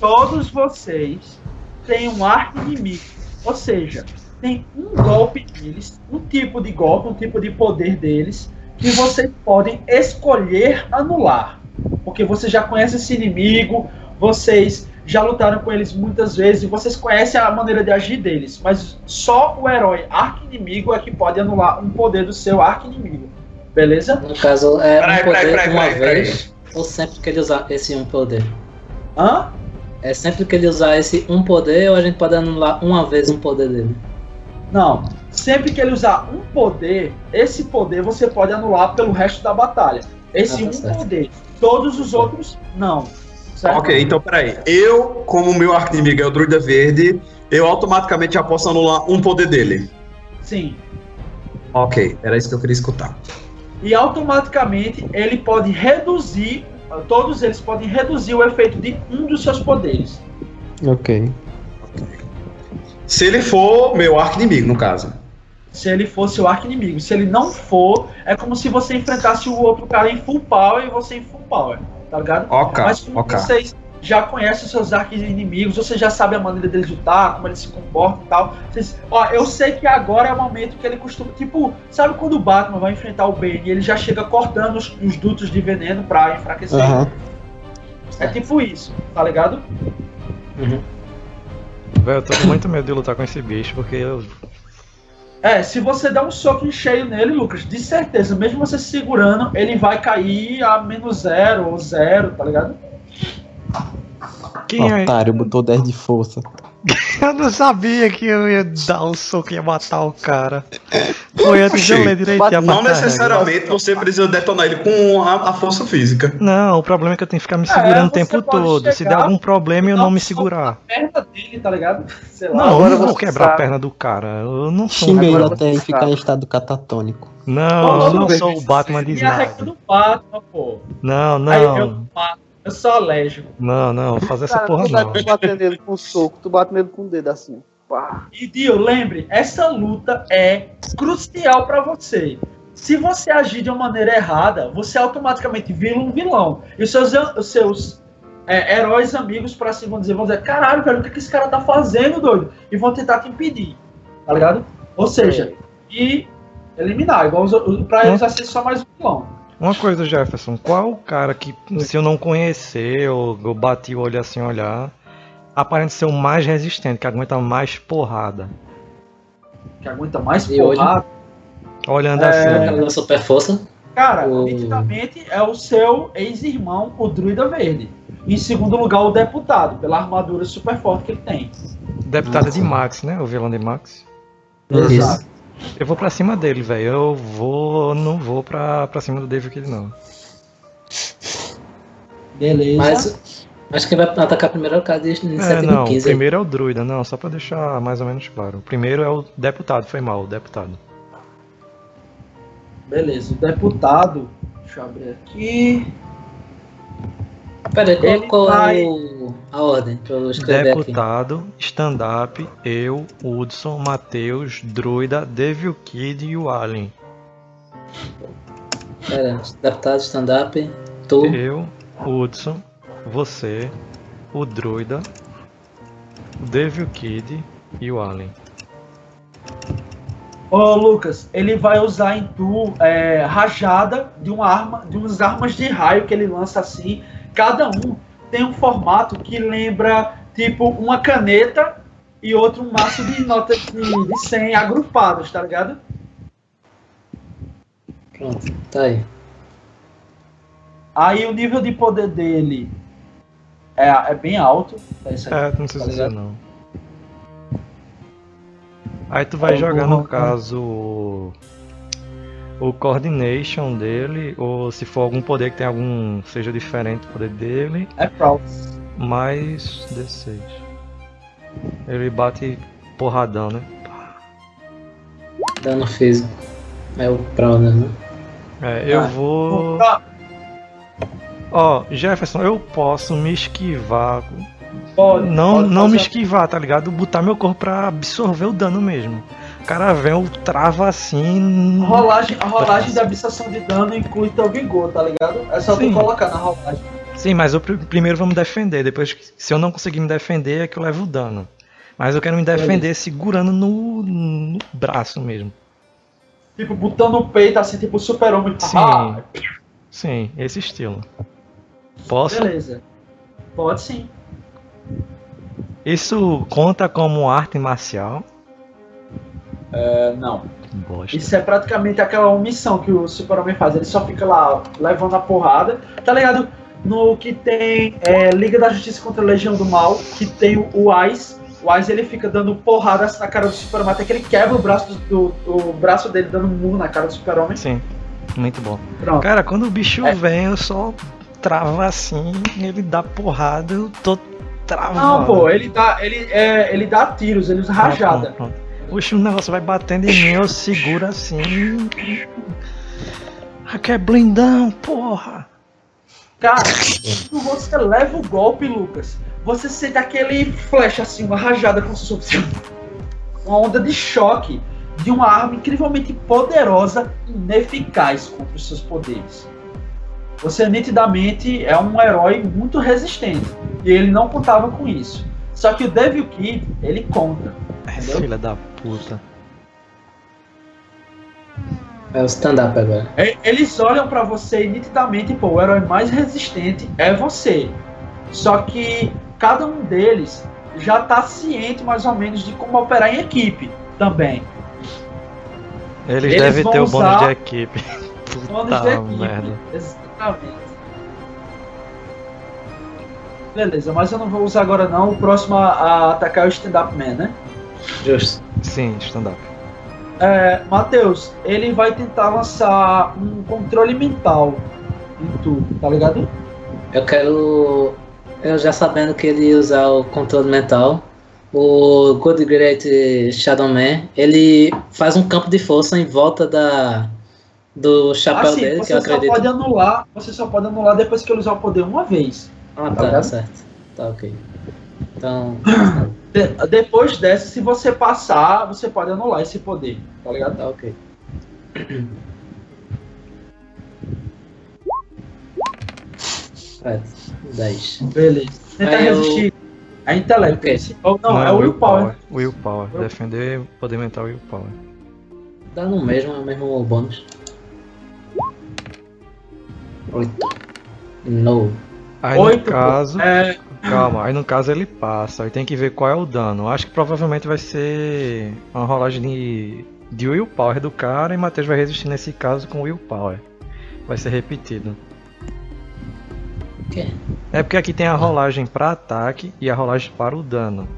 Todos vocês têm um arco inimigo, ou seja, tem um golpe deles, um tipo de golpe, um tipo de poder deles que vocês podem escolher anular. Porque vocês já conhecem esse inimigo, vocês já lutaram com eles muitas vezes e vocês conhecem a maneira de agir deles. Mas só o herói arco-inimigo é que pode anular um poder do seu arco-inimigo. Beleza? No caso, é Peraí, um poder peraí, peraí, uma peraí, peraí. vez, ou sempre que ele usar esse um poder? Hã? É sempre que ele usar esse um poder, ou a gente pode anular uma vez um poder dele? Não. Sempre que ele usar um poder, esse poder você pode anular pelo resto da batalha. Esse Ah, tá um certo. poder. Todos os outros, não. Certo? Ok, então peraí. Eu, como o meu arco-inimigo é o Druida Verde, eu automaticamente já posso anular um poder dele. Sim. Ok, era isso que eu queria escutar. E automaticamente ele pode reduzir, todos eles podem reduzir o efeito de um dos seus poderes. Ok. Se ele for meu arco-inimigo, no caso. Se ele fosse o arco inimigo. Se ele não for, é como se você enfrentasse o outro cara em full power e você em full power. Tá ligado? Ok, Mas como ok. vocês já conhecem os seus arcos inimigos, você já sabe a maneira deles lutar, como eles se comportam e tal. Vocês, ó, eu sei que agora é o momento que ele costuma. Tipo, sabe quando o Batman vai enfrentar o Bane e ele já chega cortando os, os dutos de veneno pra enfraquecer? Aham. É tipo isso, tá ligado? Uhum. Velho, eu tô com muito medo de lutar com esse bicho, porque eu. É, se você der um soco em cheio nele, Lucas, de certeza, mesmo você se segurando, ele vai cair a menos zero ou zero, tá ligado? Quem é, Otário, botou 10 de força. Eu não sabia que eu ia dar o soco e ia matar o cara. Foi antes de eu ler direitinho a Não matar necessariamente você precisa detonar ele com a, a força física. Não, o problema é que eu tenho que ficar me segurando o você tempo todo. Se der chegar, algum problema, eu não um me segurar. na perna dele, tá ligado? Sei lá. Não, eu agora não vou quebrar a perna do cara. Eu não sou um Xinga ele Agora até ele ficar em estado catatônico. Não, eu não sou o Batman de a regra Snyder. do Batman, pô. Não, Aí eu não. mato. Eu sou alérgico. Não, não, fazer essa Cara, porra tu, não. tu bate nele com soco, tu bate nele com o dedo assim. Pá. E Dio, lembre, essa luta é crucial pra você. Se você agir de uma maneira errada, você automaticamente vira um vilão. E os seus, os seus é, heróis amigos pra cima vão dizer, vão dizer, caralho, velho, o que, que esse cara tá fazendo, doido? E vão tentar te impedir. Tá ligado? Ou seja, e eliminar. Igual os, pra eles vai ser só mais um vilão. Uma coisa, Jefferson, qual o cara que, se eu não conhecer, ou eu bati o olho assim olhar, aparenta ser o mais resistente, que aguenta mais porrada? Que aguenta mais E hoje? porrada. Olhando É, assim. Aquela da super força. Cara, O- nitidamente é o seu ex-irmão, o Druida Verde. Em segundo lugar, o deputado, pela armadura super forte que ele tem. Deputada de Max, né? O vilão de Max. Isso. Eu vou pra cima dele, velho. Eu vou. Não vou pra, pra cima do David Kidd, não. Beleza. Mas acho que quem vai atacar primeiro é o cara de É, iniciativa não. O 15. primeiro é o druida, não. Só pra deixar mais ou menos claro. O primeiro é o deputado, foi mal, o deputado. Beleza, o deputado. Deixa eu abrir aqui. Pera aí, qual, vai- é a ordem pra eu escrever aqui? Deputado, stand-up, eu, Hudson, Matheus, Druida, Devil Kid e o Alien. Pera, deputado, stand-up, tu. Eu, Hudson, você, o Druida, o Devil Kid e o Alien. Ô Lucas, ele vai usar em tu é, rajada de uma arma, de umas armas de raio que ele lança assim. Cada um tem um formato que lembra tipo uma caneta e outro um maço de notas de, de 100 agrupados, tá ligado? Pronto, tá aí. Aí o nível de poder dele é, é bem alto. Tá isso. É, não precisa Tá dizer não. Aí tu vai jogar no caso o- coordination dele, ou se for algum poder que tem algum. seja diferente do poder dele, É Prowl. mais D6. Ele bate porradão, né? Dano físico. É o Prowler, né? É, eu Ah, vou. Ó, Jefferson, eu posso me esquivar. pode, Não, pode não me esquivar, tá ligado? Botar meu corpo pra absorver o dano mesmo. O cara vem, eu trava assim. A rolagem, a rolagem de absorção de dano inclui teu vigor, tá ligado? É só Sim. tu colocar na rolagem. Sim, mas eu pr- primeiro vou me defender. Depois, se eu não conseguir me defender, é que eu levo o dano. Mas eu quero me defender segurando no, no braço mesmo. Tipo, botando o peito assim, tipo super-homem. Sim. Ah, Sim, esse estilo. Posso? beleza. Pode sim. Isso conta como arte marcial? É, não. Bosta. Isso é praticamente aquela omissão que o super-homem faz. Ele só fica lá levando a porrada. Tá ligado? No que tem é, Liga da Justiça contra a Legião do Mal, que tem o, Ice. O Ice ele fica dando porrada na cara do super-homem até que ele quebra o braço, do, do- o braço dele dando um murro na cara do super-homem. Sim, muito bom. Pronto. Cara, quando o bicho É. vem, eu só travo assim, ele dá porrada, eu tô travado. Não, pô, ele dá, ele, é, ele dá tiros, ele usa rajada. Pronto, pronto. Oxe, o negócio vai batendo em mim, eu seguro assim. Aqui é blindão, porra. Cara, quando você leva o golpe, Lucas, você sente aquele flash assim, uma rajada como se fosse uma onda de choque de uma arma incrivelmente poderosa e ineficaz contra os seus poderes. Você nitidamente é um herói muito resistente e ele não contava com isso. Só que o Devil Kid, ele conta. Entendeu? Filha da puta. É o stand-up agora. E- Eles olham pra você e nitidamente, pô, o herói mais resistente é você. Só que cada um deles já tá ciente mais ou menos de como operar em equipe também. Eles, Eles devem ter o bônus de equipe. Bônus de equipe. merda. Exatamente. Beleza, mas eu não vou usar agora não. O próximo a, a atacar é o stand-up man, né? Justo. Sim, stand-up. É, Matheus, ele vai tentar lançar um controle mental em tu, tá ligado? Eu quero. Eu já sabendo que ele ia usar o controle mental, o Good Great Shadow Man, ele faz um campo de força em volta da do chapéu assim, dele, que você eu só acredito. pode anular, você só pode anular depois que ele usar o poder uma vez. Ah, tá tá, certo. Tá ok. Então. De- depois dessa, se você passar, você pode anular esse poder, tá ligado? tá ok. Dez. Beleza. Tenta eu- resistir. É intelecto. Ok. esse- Ou não, é o willpower. Willpower. Defender, poder mental willpower. Dá no mesmo, é o mesmo bônus. Oito. No. Aí no Oito, pô. caso. É, Calma, aí no caso ele passa. Aí tem que ver qual é o dano. Acho que provavelmente vai ser uma rolagem de, de willpower do cara e Matheus vai resistir nesse caso com willpower. Vai ser repetido. É porque aqui tem a rolagem para ataque e a rolagem para o dano.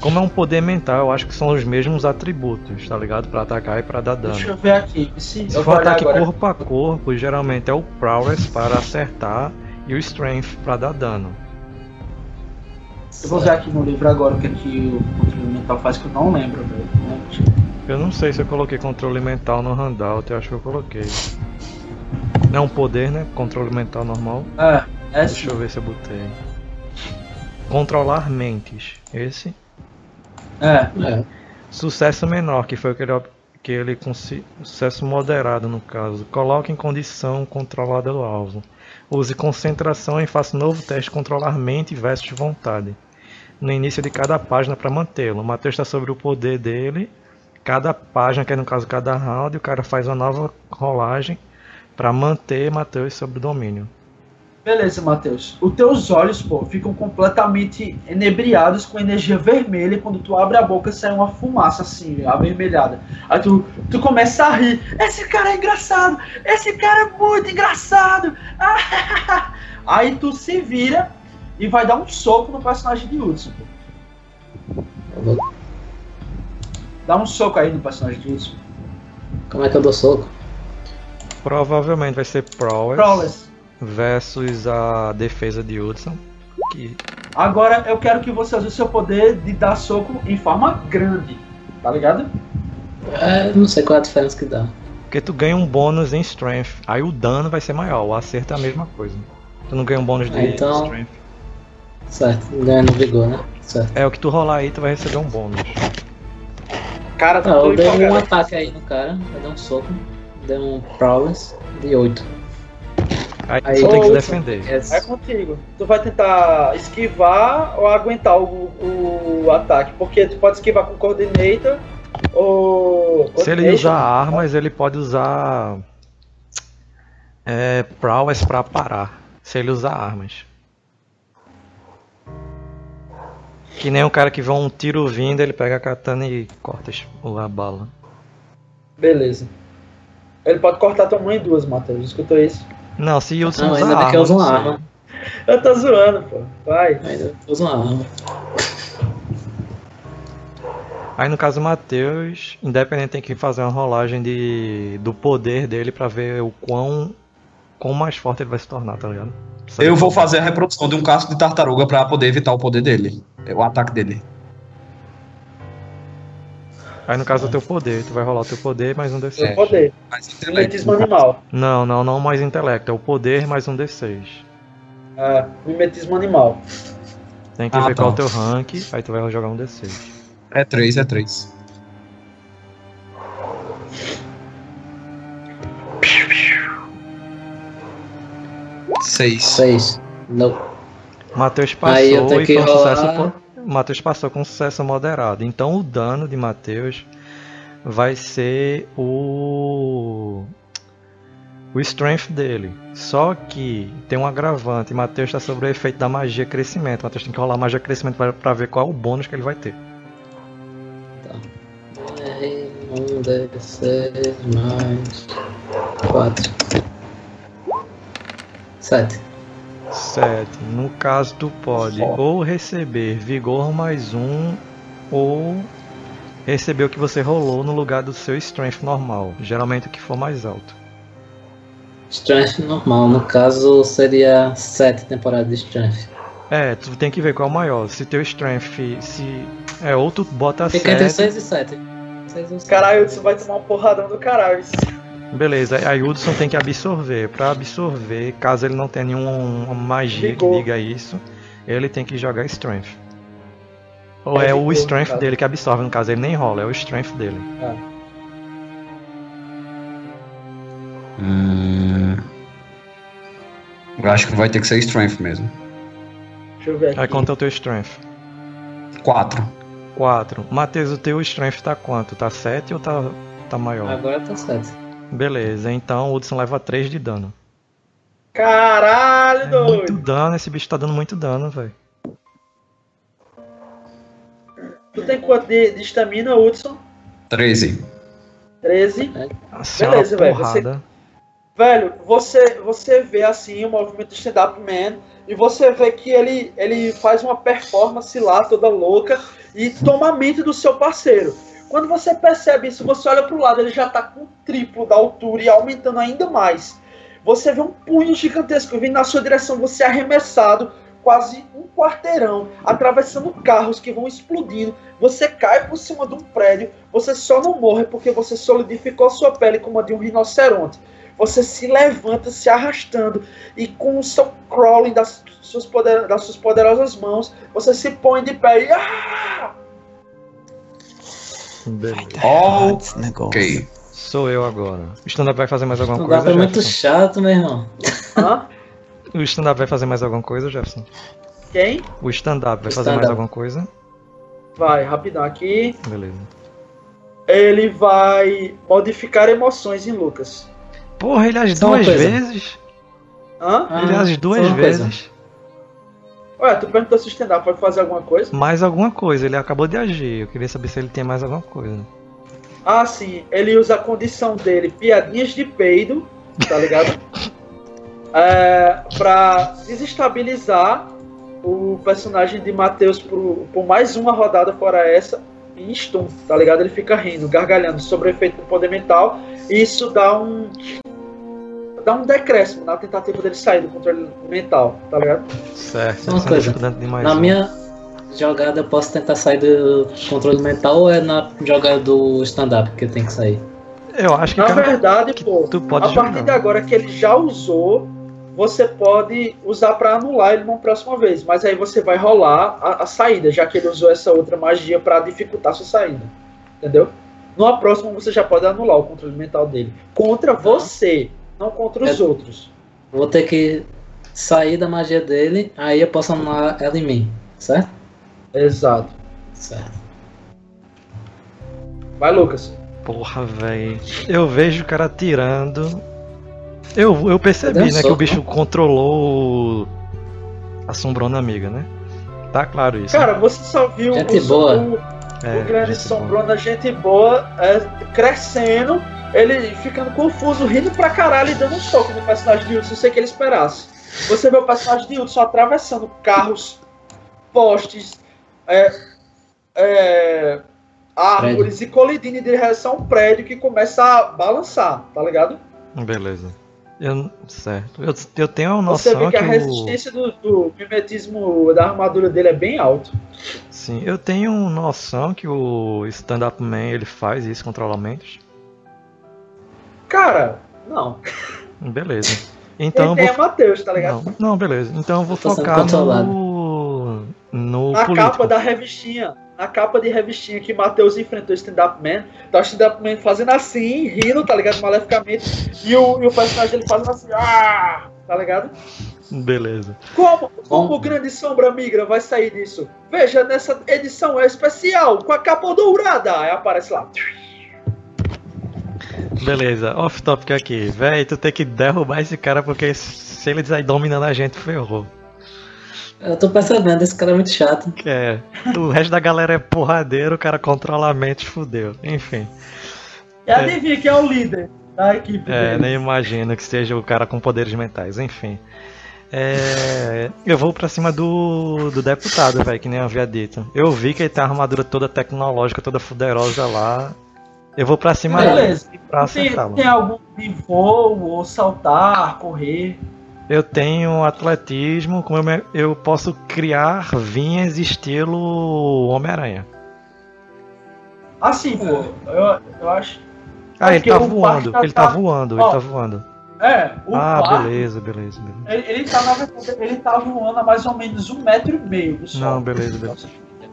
Como é um poder mental, eu acho que são os mesmos atributos, tá ligado? Pra atacar e pra dar dano. deixa eu ver aqui. Se, Se eu for ataque agora. corpo a corpo, geralmente é o Prowess para acertar e o Strength para dar dano. Eu vou ver aqui no livro agora o que, é que o controle mental faz que eu não lembro, velho. Lembro. Eu não sei se eu coloquei controle mental no handout, eu acho que eu coloquei. Não é um poder, né? Controle mental normal. É, é Deixa sim. eu ver se eu botei. Controlar mentes. Esse. É. É. Sucesso menor, que foi o que ele, que ele Sucesso moderado, no caso. Coloque em condição controlada do alvo. Use concentração e faça um novo teste controlar mente versus vontade. No início de cada página para mantê-lo. O Matheus está sobre o poder dele. Cada página, que é no caso cada round, o cara faz uma nova rolagem para manter Matheus sob o domínio. Beleza, Matheus. Os teus olhos, pô, ficam completamente enebriados com energia vermelha. Quando tu abre a boca, sai uma fumaça assim, avermelhada. Aí tu, tu começa a rir. Esse cara é engraçado! Esse cara é muito engraçado! Aí tu se vira e vai dar um soco no personagem de Hudson, pô. Eu vou- Dá um soco aí no personagem de Hudson. Como é que eu dou soco? Provavelmente vai ser Prowess Prowess. versus a defesa de Hudson. Que Agora eu quero que você use o seu poder de dar soco em forma grande. Tá ligado? É, não sei qual é a diferença que dá. Porque tu ganha um bônus em Strength. Aí o dano vai ser maior, o acerto é a mesma coisa. Tu não ganha um bônus de Ah, então- Strength. Certo, ganha no vigor, né? Certo. É o que tu rolar aí, tu vai receber um bônus. Cara, Ah, eu dei um ataque aí no cara, eu dei um soco, dei um prowess de 8. Aí, Aí- tu tem que Ô, defender. É contigo. Tu vai tentar esquivar ou aguentar o, o ataque. Porque tu pode esquivar com Coordinator ou. Se ele usar armas, ele pode usar. É. Prowess pra parar. Se ele usar armas. Que nem o cara que vê um tiro vindo, ele pega a katana e corta a bala. Beleza. Ele pode cortar tua mãe em duas, Matheus. Escutou isso? Não, se Não, usar ainda bem que eu uso uma arma. Eu tô zoando, pô. Vai. Ainda eu uso uma arma. Aí no caso o Matheus, independente tem que fazer uma rolagem de, do poder dele pra ver o quão, quão mais forte ele vai se tornar, tá ligado? Eu vou fazer a reprodução de um casco de tartaruga pra poder evitar o poder dele. O ataque dele. Aí no caso do teu poder, tu vai rolar o teu poder mais um Seu D6. poder. Mas Mimetismo animal. Não, não, não mais intelecto, é o poder mais um D6. É, mimetismo animal. Tem que Ah, ver qual é o tá. teu rank, aí tu vai jogar um D6. É 3, é 3. Seis. 6. Não. Matheus passou e rolar- sucesso. Matheus passou com sucesso moderado. Então o dano de Matheus vai ser o. O strength dele. Só que tem um agravante. Matheus está sobre o efeito da magia crescimento. Matheus tem que rolar magia crescimento pra ver qual é o bônus que ele vai ter. Aí, um D6 mais 4. 7. 7. No caso, tu pode ou receber vigor mais um, ou receber o que você rolou no lugar do seu strength normal. Geralmente o que for mais alto. Strength normal, no caso seria 7 temporadas de Strength. É, tu tem que ver qual é o maior. Se teu strength, se. É, ou tu bota Fica entre 7. 6 e 7. 6 ou 7. Caralho, isso vai tomar um porradão do caralho. Beleza, aí o Hudson tem que absorver. Pra absorver, caso ele não tenha nenhuma magia que Vigor. diga isso, ele tem que jogar strength. Ou É é, o strength dele que absorve, no caso, ele nem rola, é o strength dele. Hum, eu acho que vai ter que ser strength mesmo. Deixa eu ver aqui. Aí quanto é o teu strength? 4. 4. Matheus, o teu strength tá quanto? Tá 7 ou tá, tá maior? Agora tá 7. Beleza, então o Hudson leva 3 de dano. Caralho, É muito doido. dano, esse bicho tá dando muito dano, velho. Tu tem quanto de estamina, Hudson? 13. 13. A senhora Beleza, velho, você-. Velho, você, você vê assim o movimento do stand-up man e você vê que ele, ele faz uma performance lá toda louca e toma a mente do seu parceiro. Quando você percebe isso, você olha pro lado, ele já tá com o triplo da altura e aumentando ainda mais. Você vê um punho gigantesco vindo na sua direção, você é arremessado quase um quarteirão, atravessando carros que vão explodindo. Você cai por cima de um prédio, você só não morre porque você solidificou sua pele como a de um rinoceronte. Você se levanta se arrastando e com o seu crawling das suas, poder- das suas poderosas mãos, você se põe de pé e. Ah! Esse negócio. Ok. Sou eu agora. O stand-up vai fazer mais alguma coisa, pra muito chato, meu irmão. Hã? O stand-up vai fazer mais alguma coisa, Jefferson? Quem? O stand-up vai O fazer mais alguma coisa? Vai, rapidão aqui. Beleza. Ele vai modificar emoções em Lucas. Porra, ele as Só uma duas vezes? Hã? Ah, ele as só duas uma coisa. Ué, tu perguntou se o stand-up pode fazer alguma coisa? Mais alguma coisa, ele acabou de agir. Eu queria saber se ele tem mais alguma coisa. Ah, sim. Ele usa a condição dele, piadinhas de peido, tá ligado? é, pra desestabilizar o personagem de Matheus por, por mais uma rodada fora essa em stun, tá ligado? Ele fica rindo, gargalhando sobre o efeito do poder mental e isso dá um dá um decréscimo na tentativa dele sair do controle mental, tá ligado? Certo, uma coisa. Na minha jogada eu posso tentar sair do controle mental ou é na jogada do stand-up que eu tenho que sair? Eu acho que Na cara, verdade, que pô, tu pode a partir jogar. de agora que ele já usou, você pode usar pra anular ele numa próxima vez. Mas aí você vai rolar a, a saída, já que ele usou essa outra magia pra dificultar sua saída. Entendeu? Numa próxima você já pode anular o controle mental dele. Contra você, não contra os É. outros. Vou ter que sair da magia dele, aí eu posso anular ela em mim, certo? Exato. Certo. Vai, Lucas. Porra, velho. Eu vejo o cara atirando. Eu, eu percebi, um né, que o soco, bicho controlou o- a sombrona amiga, né? Tá claro isso. Cara, você só viu Gente o, boa. o, É, o grande gente boa. sombrona, gente boa, é, crescendo, ele ficando confuso, rindo pra caralho e dando um soco no personagem de Hudson sem que ele esperasse. Você vê o personagem de Hudson atravessando carros, postes, é, é, árvores e colidindo em direção a um prédio que começa a balançar, tá ligado? Beleza. Eu, certo. Eu, eu tenho a Você noção vê que a o- resistência do, do mimetismo da armadura dele é bem alto. Sim, eu tenho noção que o Stand-Up Man ele faz isso, controlamentos. Cara, não. Beleza. Então Quem eu tem vou. é Matheus, tá ligado? Não, não, beleza. Então eu vou Eu focar no. No na político. capa da revistinha, na capa de revistinha que Matheus enfrentou o Stand-Up Man, tá o Stand-Up Man fazendo assim, rindo, tá ligado? Maleficamente, e o, e o personagem dele fazendo assim, ah, tá ligado? Beleza. Como, como Bom. Grande Sombra Migra vai sair disso? Veja, nessa edição é especial, com a capa dourada, aí aparece lá. Beleza, off topic aqui. Véi, tu tem que derrubar esse cara porque se ele sair dominando a gente, ferrou. Eu tô percebendo, esse cara é muito chato. Que é. O resto da galera é porradeiro, o cara controla a mente, fudeu. Enfim. E adivinha quem é o líder da equipe É, dele? nem imagino que seja o cara com poderes mentais, enfim. É, eu vou pra cima do, do deputado, velho, que nem eu havia dito. Eu vi que ele tem a armadura toda tecnológica, toda fuderosa lá. Eu vou pra cima Beleza. dele pra Tem, tem algum de voo, ou saltar, correr? Eu tenho atletismo, como eu, me- eu posso criar vinhas estilo Homem-Aranha. Assim, pô, eu, eu acho. Ah, ele Porque tá o voando, ele tá tá- voando, Ó, ele tá voando. É, o Ah, parque, beleza, beleza, beleza. ele, ele tá na verdade, ele tá voando a mais ou menos um metro e meio do sol. Não, beleza, beleza.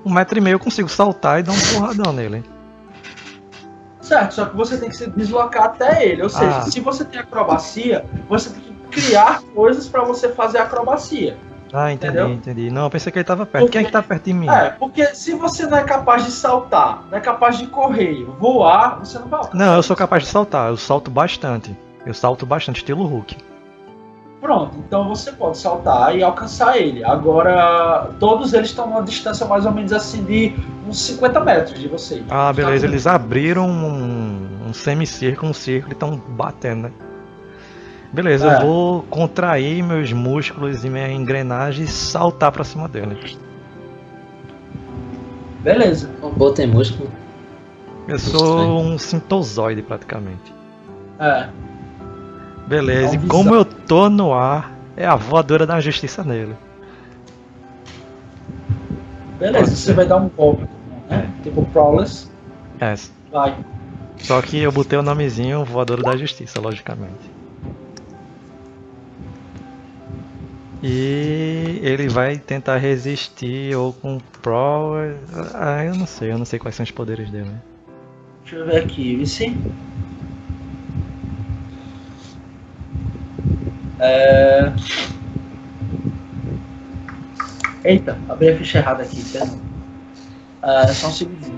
Um metro e meio eu consigo saltar e dar um porradão nele. Certo, só que você tem que se deslocar até ele. Ou seja, Ah. se você tem acrobacia, você tem que criar coisas pra você fazer acrobacia. Ah, entendi, Entendeu? entendi. Não, eu pensei que ele tava perto. Quem é que tá perto de mim? É, porque se você não é capaz de saltar, não é capaz de correr, voar, você não vai. Não, eu sou capaz de saltar, eu salto bastante. Eu salto bastante, estilo Hulk. Pronto, então você pode saltar e alcançar ele. Agora, todos eles estão numa distância mais ou menos assim de uns 50 metros de você. Ah, beleza, eles abriram um, um semicírculo, um círculo e estão batendo, né? Beleza, É. eu vou contrair meus músculos e minha engrenagem e saltar pra cima dele. Beleza. O robô tem músculo. Eu sou um sintozoide praticamente. É. Beleza, e Uma como eu tô no ar, é a voadora da justiça nele. Beleza, você vai dar um golpe, né? Tipo Prowless. É, Vai. só que eu botei o nomezinho voadora da justiça, logicamente. E ele vai tentar resistir ou com Pro. Ah, eu não sei, eu não sei quais são os poderes dele. Deixa eu ver aqui, Vici. É... Eita, abri a ficha errada aqui, perdão. É, só um segundinho.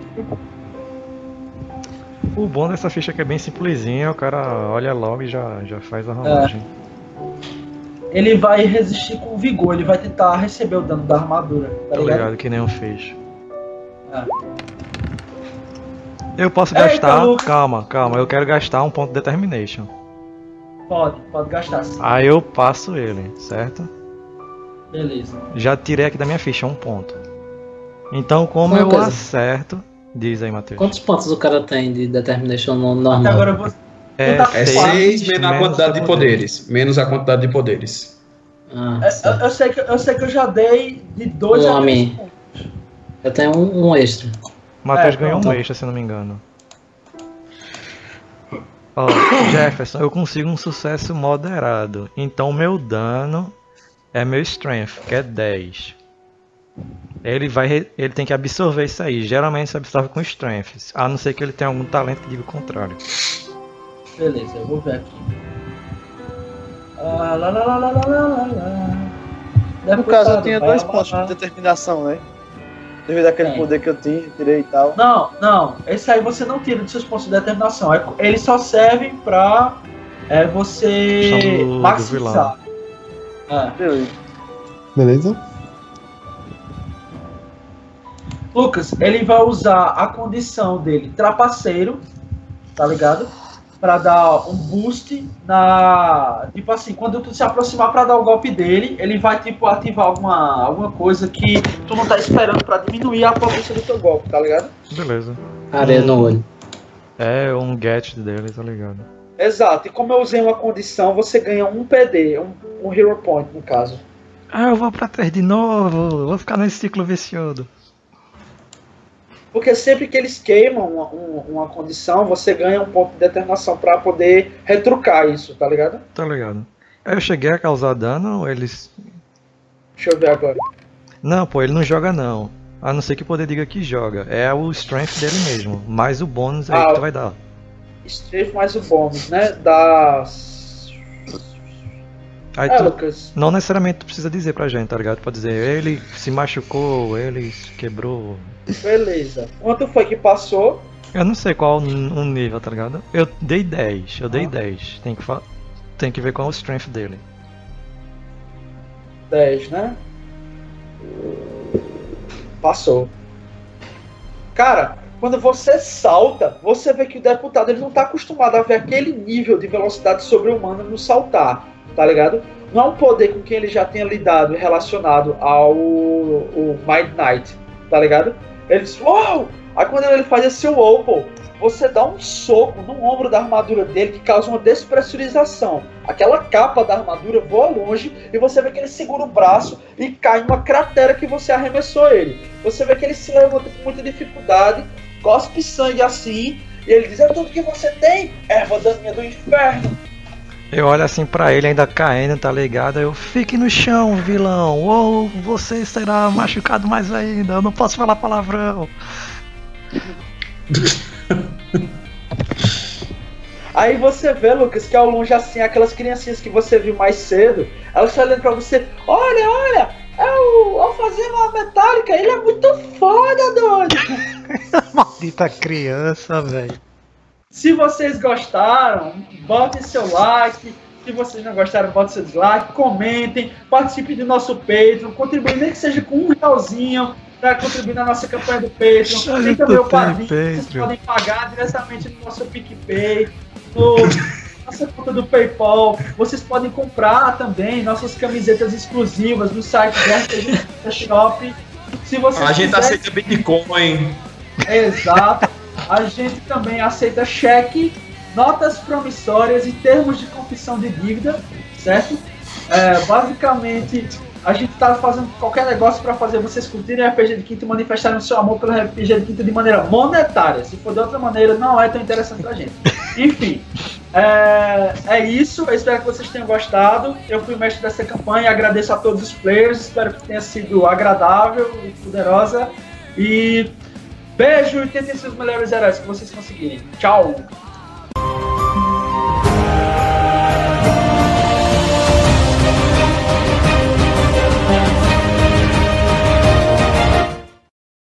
O bom dessa ficha é que é bem simplesinha, o cara olha logo e já, já faz a rolagem. Ele vai resistir com vigor, ele vai tentar receber o dano da armadura, tá Tô ligado? ligado que nem um fez. É. Eu posso Eita, gastar. Lucas. Calma, calma, eu quero gastar um ponto de determination. Pode, pode gastar sim. Aí eu passo ele, certo? Beleza. Já tirei aqui da minha ficha um ponto. Então, como Uma eu coisa. acerto. Diz aí, Matheus. Quantos pontos o cara tem de determination no Até normal? agora eu vou. É É É seis 6 menos a quantidade de poderes. Menos a quantidade de poderes. Ah, É, certo. Eu, eu sei que, eu sei que eu já dei de 2 Um a 3 homem. pontos. Eu tenho um, um extra. Matheus É, ganhou um pronto. extra, se não me engano. Ó, Jefferson, eu consigo um sucesso moderado. Então meu dano é meu strength, que é 10. Ele vai ele tem que absorver isso aí. Geralmente se absorve com strength, a não ser que ele tenha algum talento que diga o contrário. Beleza, eu vou ver aqui. Ah, lá, lá, lá, lá, lá, lá, lá. No caso, eu Deputado, tinha dois pontos de determinação, né? Devido àquele Tem. poder que eu tinha, tirei e tal. Não, não. Esse aí você não tira dos seus pontos de determinação. É- Eles só servem pra é, você do maximizar. É. Beleza. Beleza? Lucas, ele vai usar a condição dele trapaceiro, tá ligado? Pra dar um boost na. Tipo assim, quando tu se aproximar pra dar o golpe dele, ele vai tipo ativar alguma, alguma coisa que tu não tá esperando pra diminuir a potência do teu golpe, tá ligado? Beleza. Areia no olho. É um gadget dele, tá ligado? Exato, e como eu usei uma condição, você ganha um PD, um, um Hero Point no caso. Ah, eu vou pra trás de novo. Vou ficar nesse ciclo vicioso. Porque sempre que eles queimam uma, um- uma condição, você ganha um ponto de determinação pra poder retrucar isso, tá ligado? Tá ligado? Eu cheguei a causar dano, ou eles. Deixa eu ver agora. Não, pô, ele não joga não. A não ser que o poder diga que joga. É o strength dele mesmo. Mais o bônus aí Ah, que tu vai dar. Strafe mais o bônus, né? Das. Aí É, tu Lucas. não necessariamente tu precisa dizer pra gente, tá ligado? Pode dizer, ele se machucou, ele se quebrou. Beleza. Quanto foi que passou? Eu não sei qual o nível, tá ligado? Eu dei 10, eu dei Ah. 10. Tem que, tem que ver qual é o strength dele. 10, né? Passou. Cara, quando você salta, você vê que o deputado ele não tá acostumado a ver aquele nível de velocidade sobre-humana no saltar, tá ligado? não é um poder com quem ele já tenha lidado relacionado ao o Mind Knight, tá ligado? Ele diz, uau! Aí quando ele faz esse Opal, você dá um soco no ombro da armadura dele que causa uma despressurização. Aquela capa da armadura voa longe e você vê que ele segura o braço e cai numa cratera que você arremessou ele. Você vê que ele se levanta com muita dificuldade, cospe sangue assim, e ele diz: É tudo que você tem, erva daninha do inferno. Eu olho assim pra ele ainda caindo, tá ligado? Eu fique no chão, vilão, ou você será machucado mais ainda, eu não posso falar palavrão. Aí você vê, Lucas, que ao longe assim, aquelas criancinhas que você viu mais cedo, elas estão olhando pra você, olha, olha, é o Alfazema Metálica, ele é muito foda, doido. Maldita criança, velho. Se vocês gostaram, botem seu like. Se vocês não gostaram, botem seu dislike, comentem, participem do nosso Patreon, contribuem nem que seja com um realzinho para contribuir na nossa campanha do Patreon. Tem também o padrinho, vocês podem pagar diretamente no nosso PicPay, no nossa conta do PayPal. Vocês podem comprar também nossas camisetas exclusivas no site da Shop. Se vocês A gente quiserem- aceita Bitcoin. Exato. A gente também aceita cheque, notas promissórias e termos de confissão de dívida, certo? É, basicamente, a gente está fazendo qualquer negócio para fazer vocês curtirem o RPG de Quinta e manifestarem o seu amor pelo RPG de Quinta de maneira monetária. Se for de outra maneira, não é tão interessante pra gente. Enfim, é, é isso. Eu espero que vocês tenham gostado. Eu fui o mestre dessa campanha. Agradeço a todos os players. Espero que tenha sido agradável e poderosa. E Beijo e tentem ser os melhores heróis que vocês conseguirem. Tchau!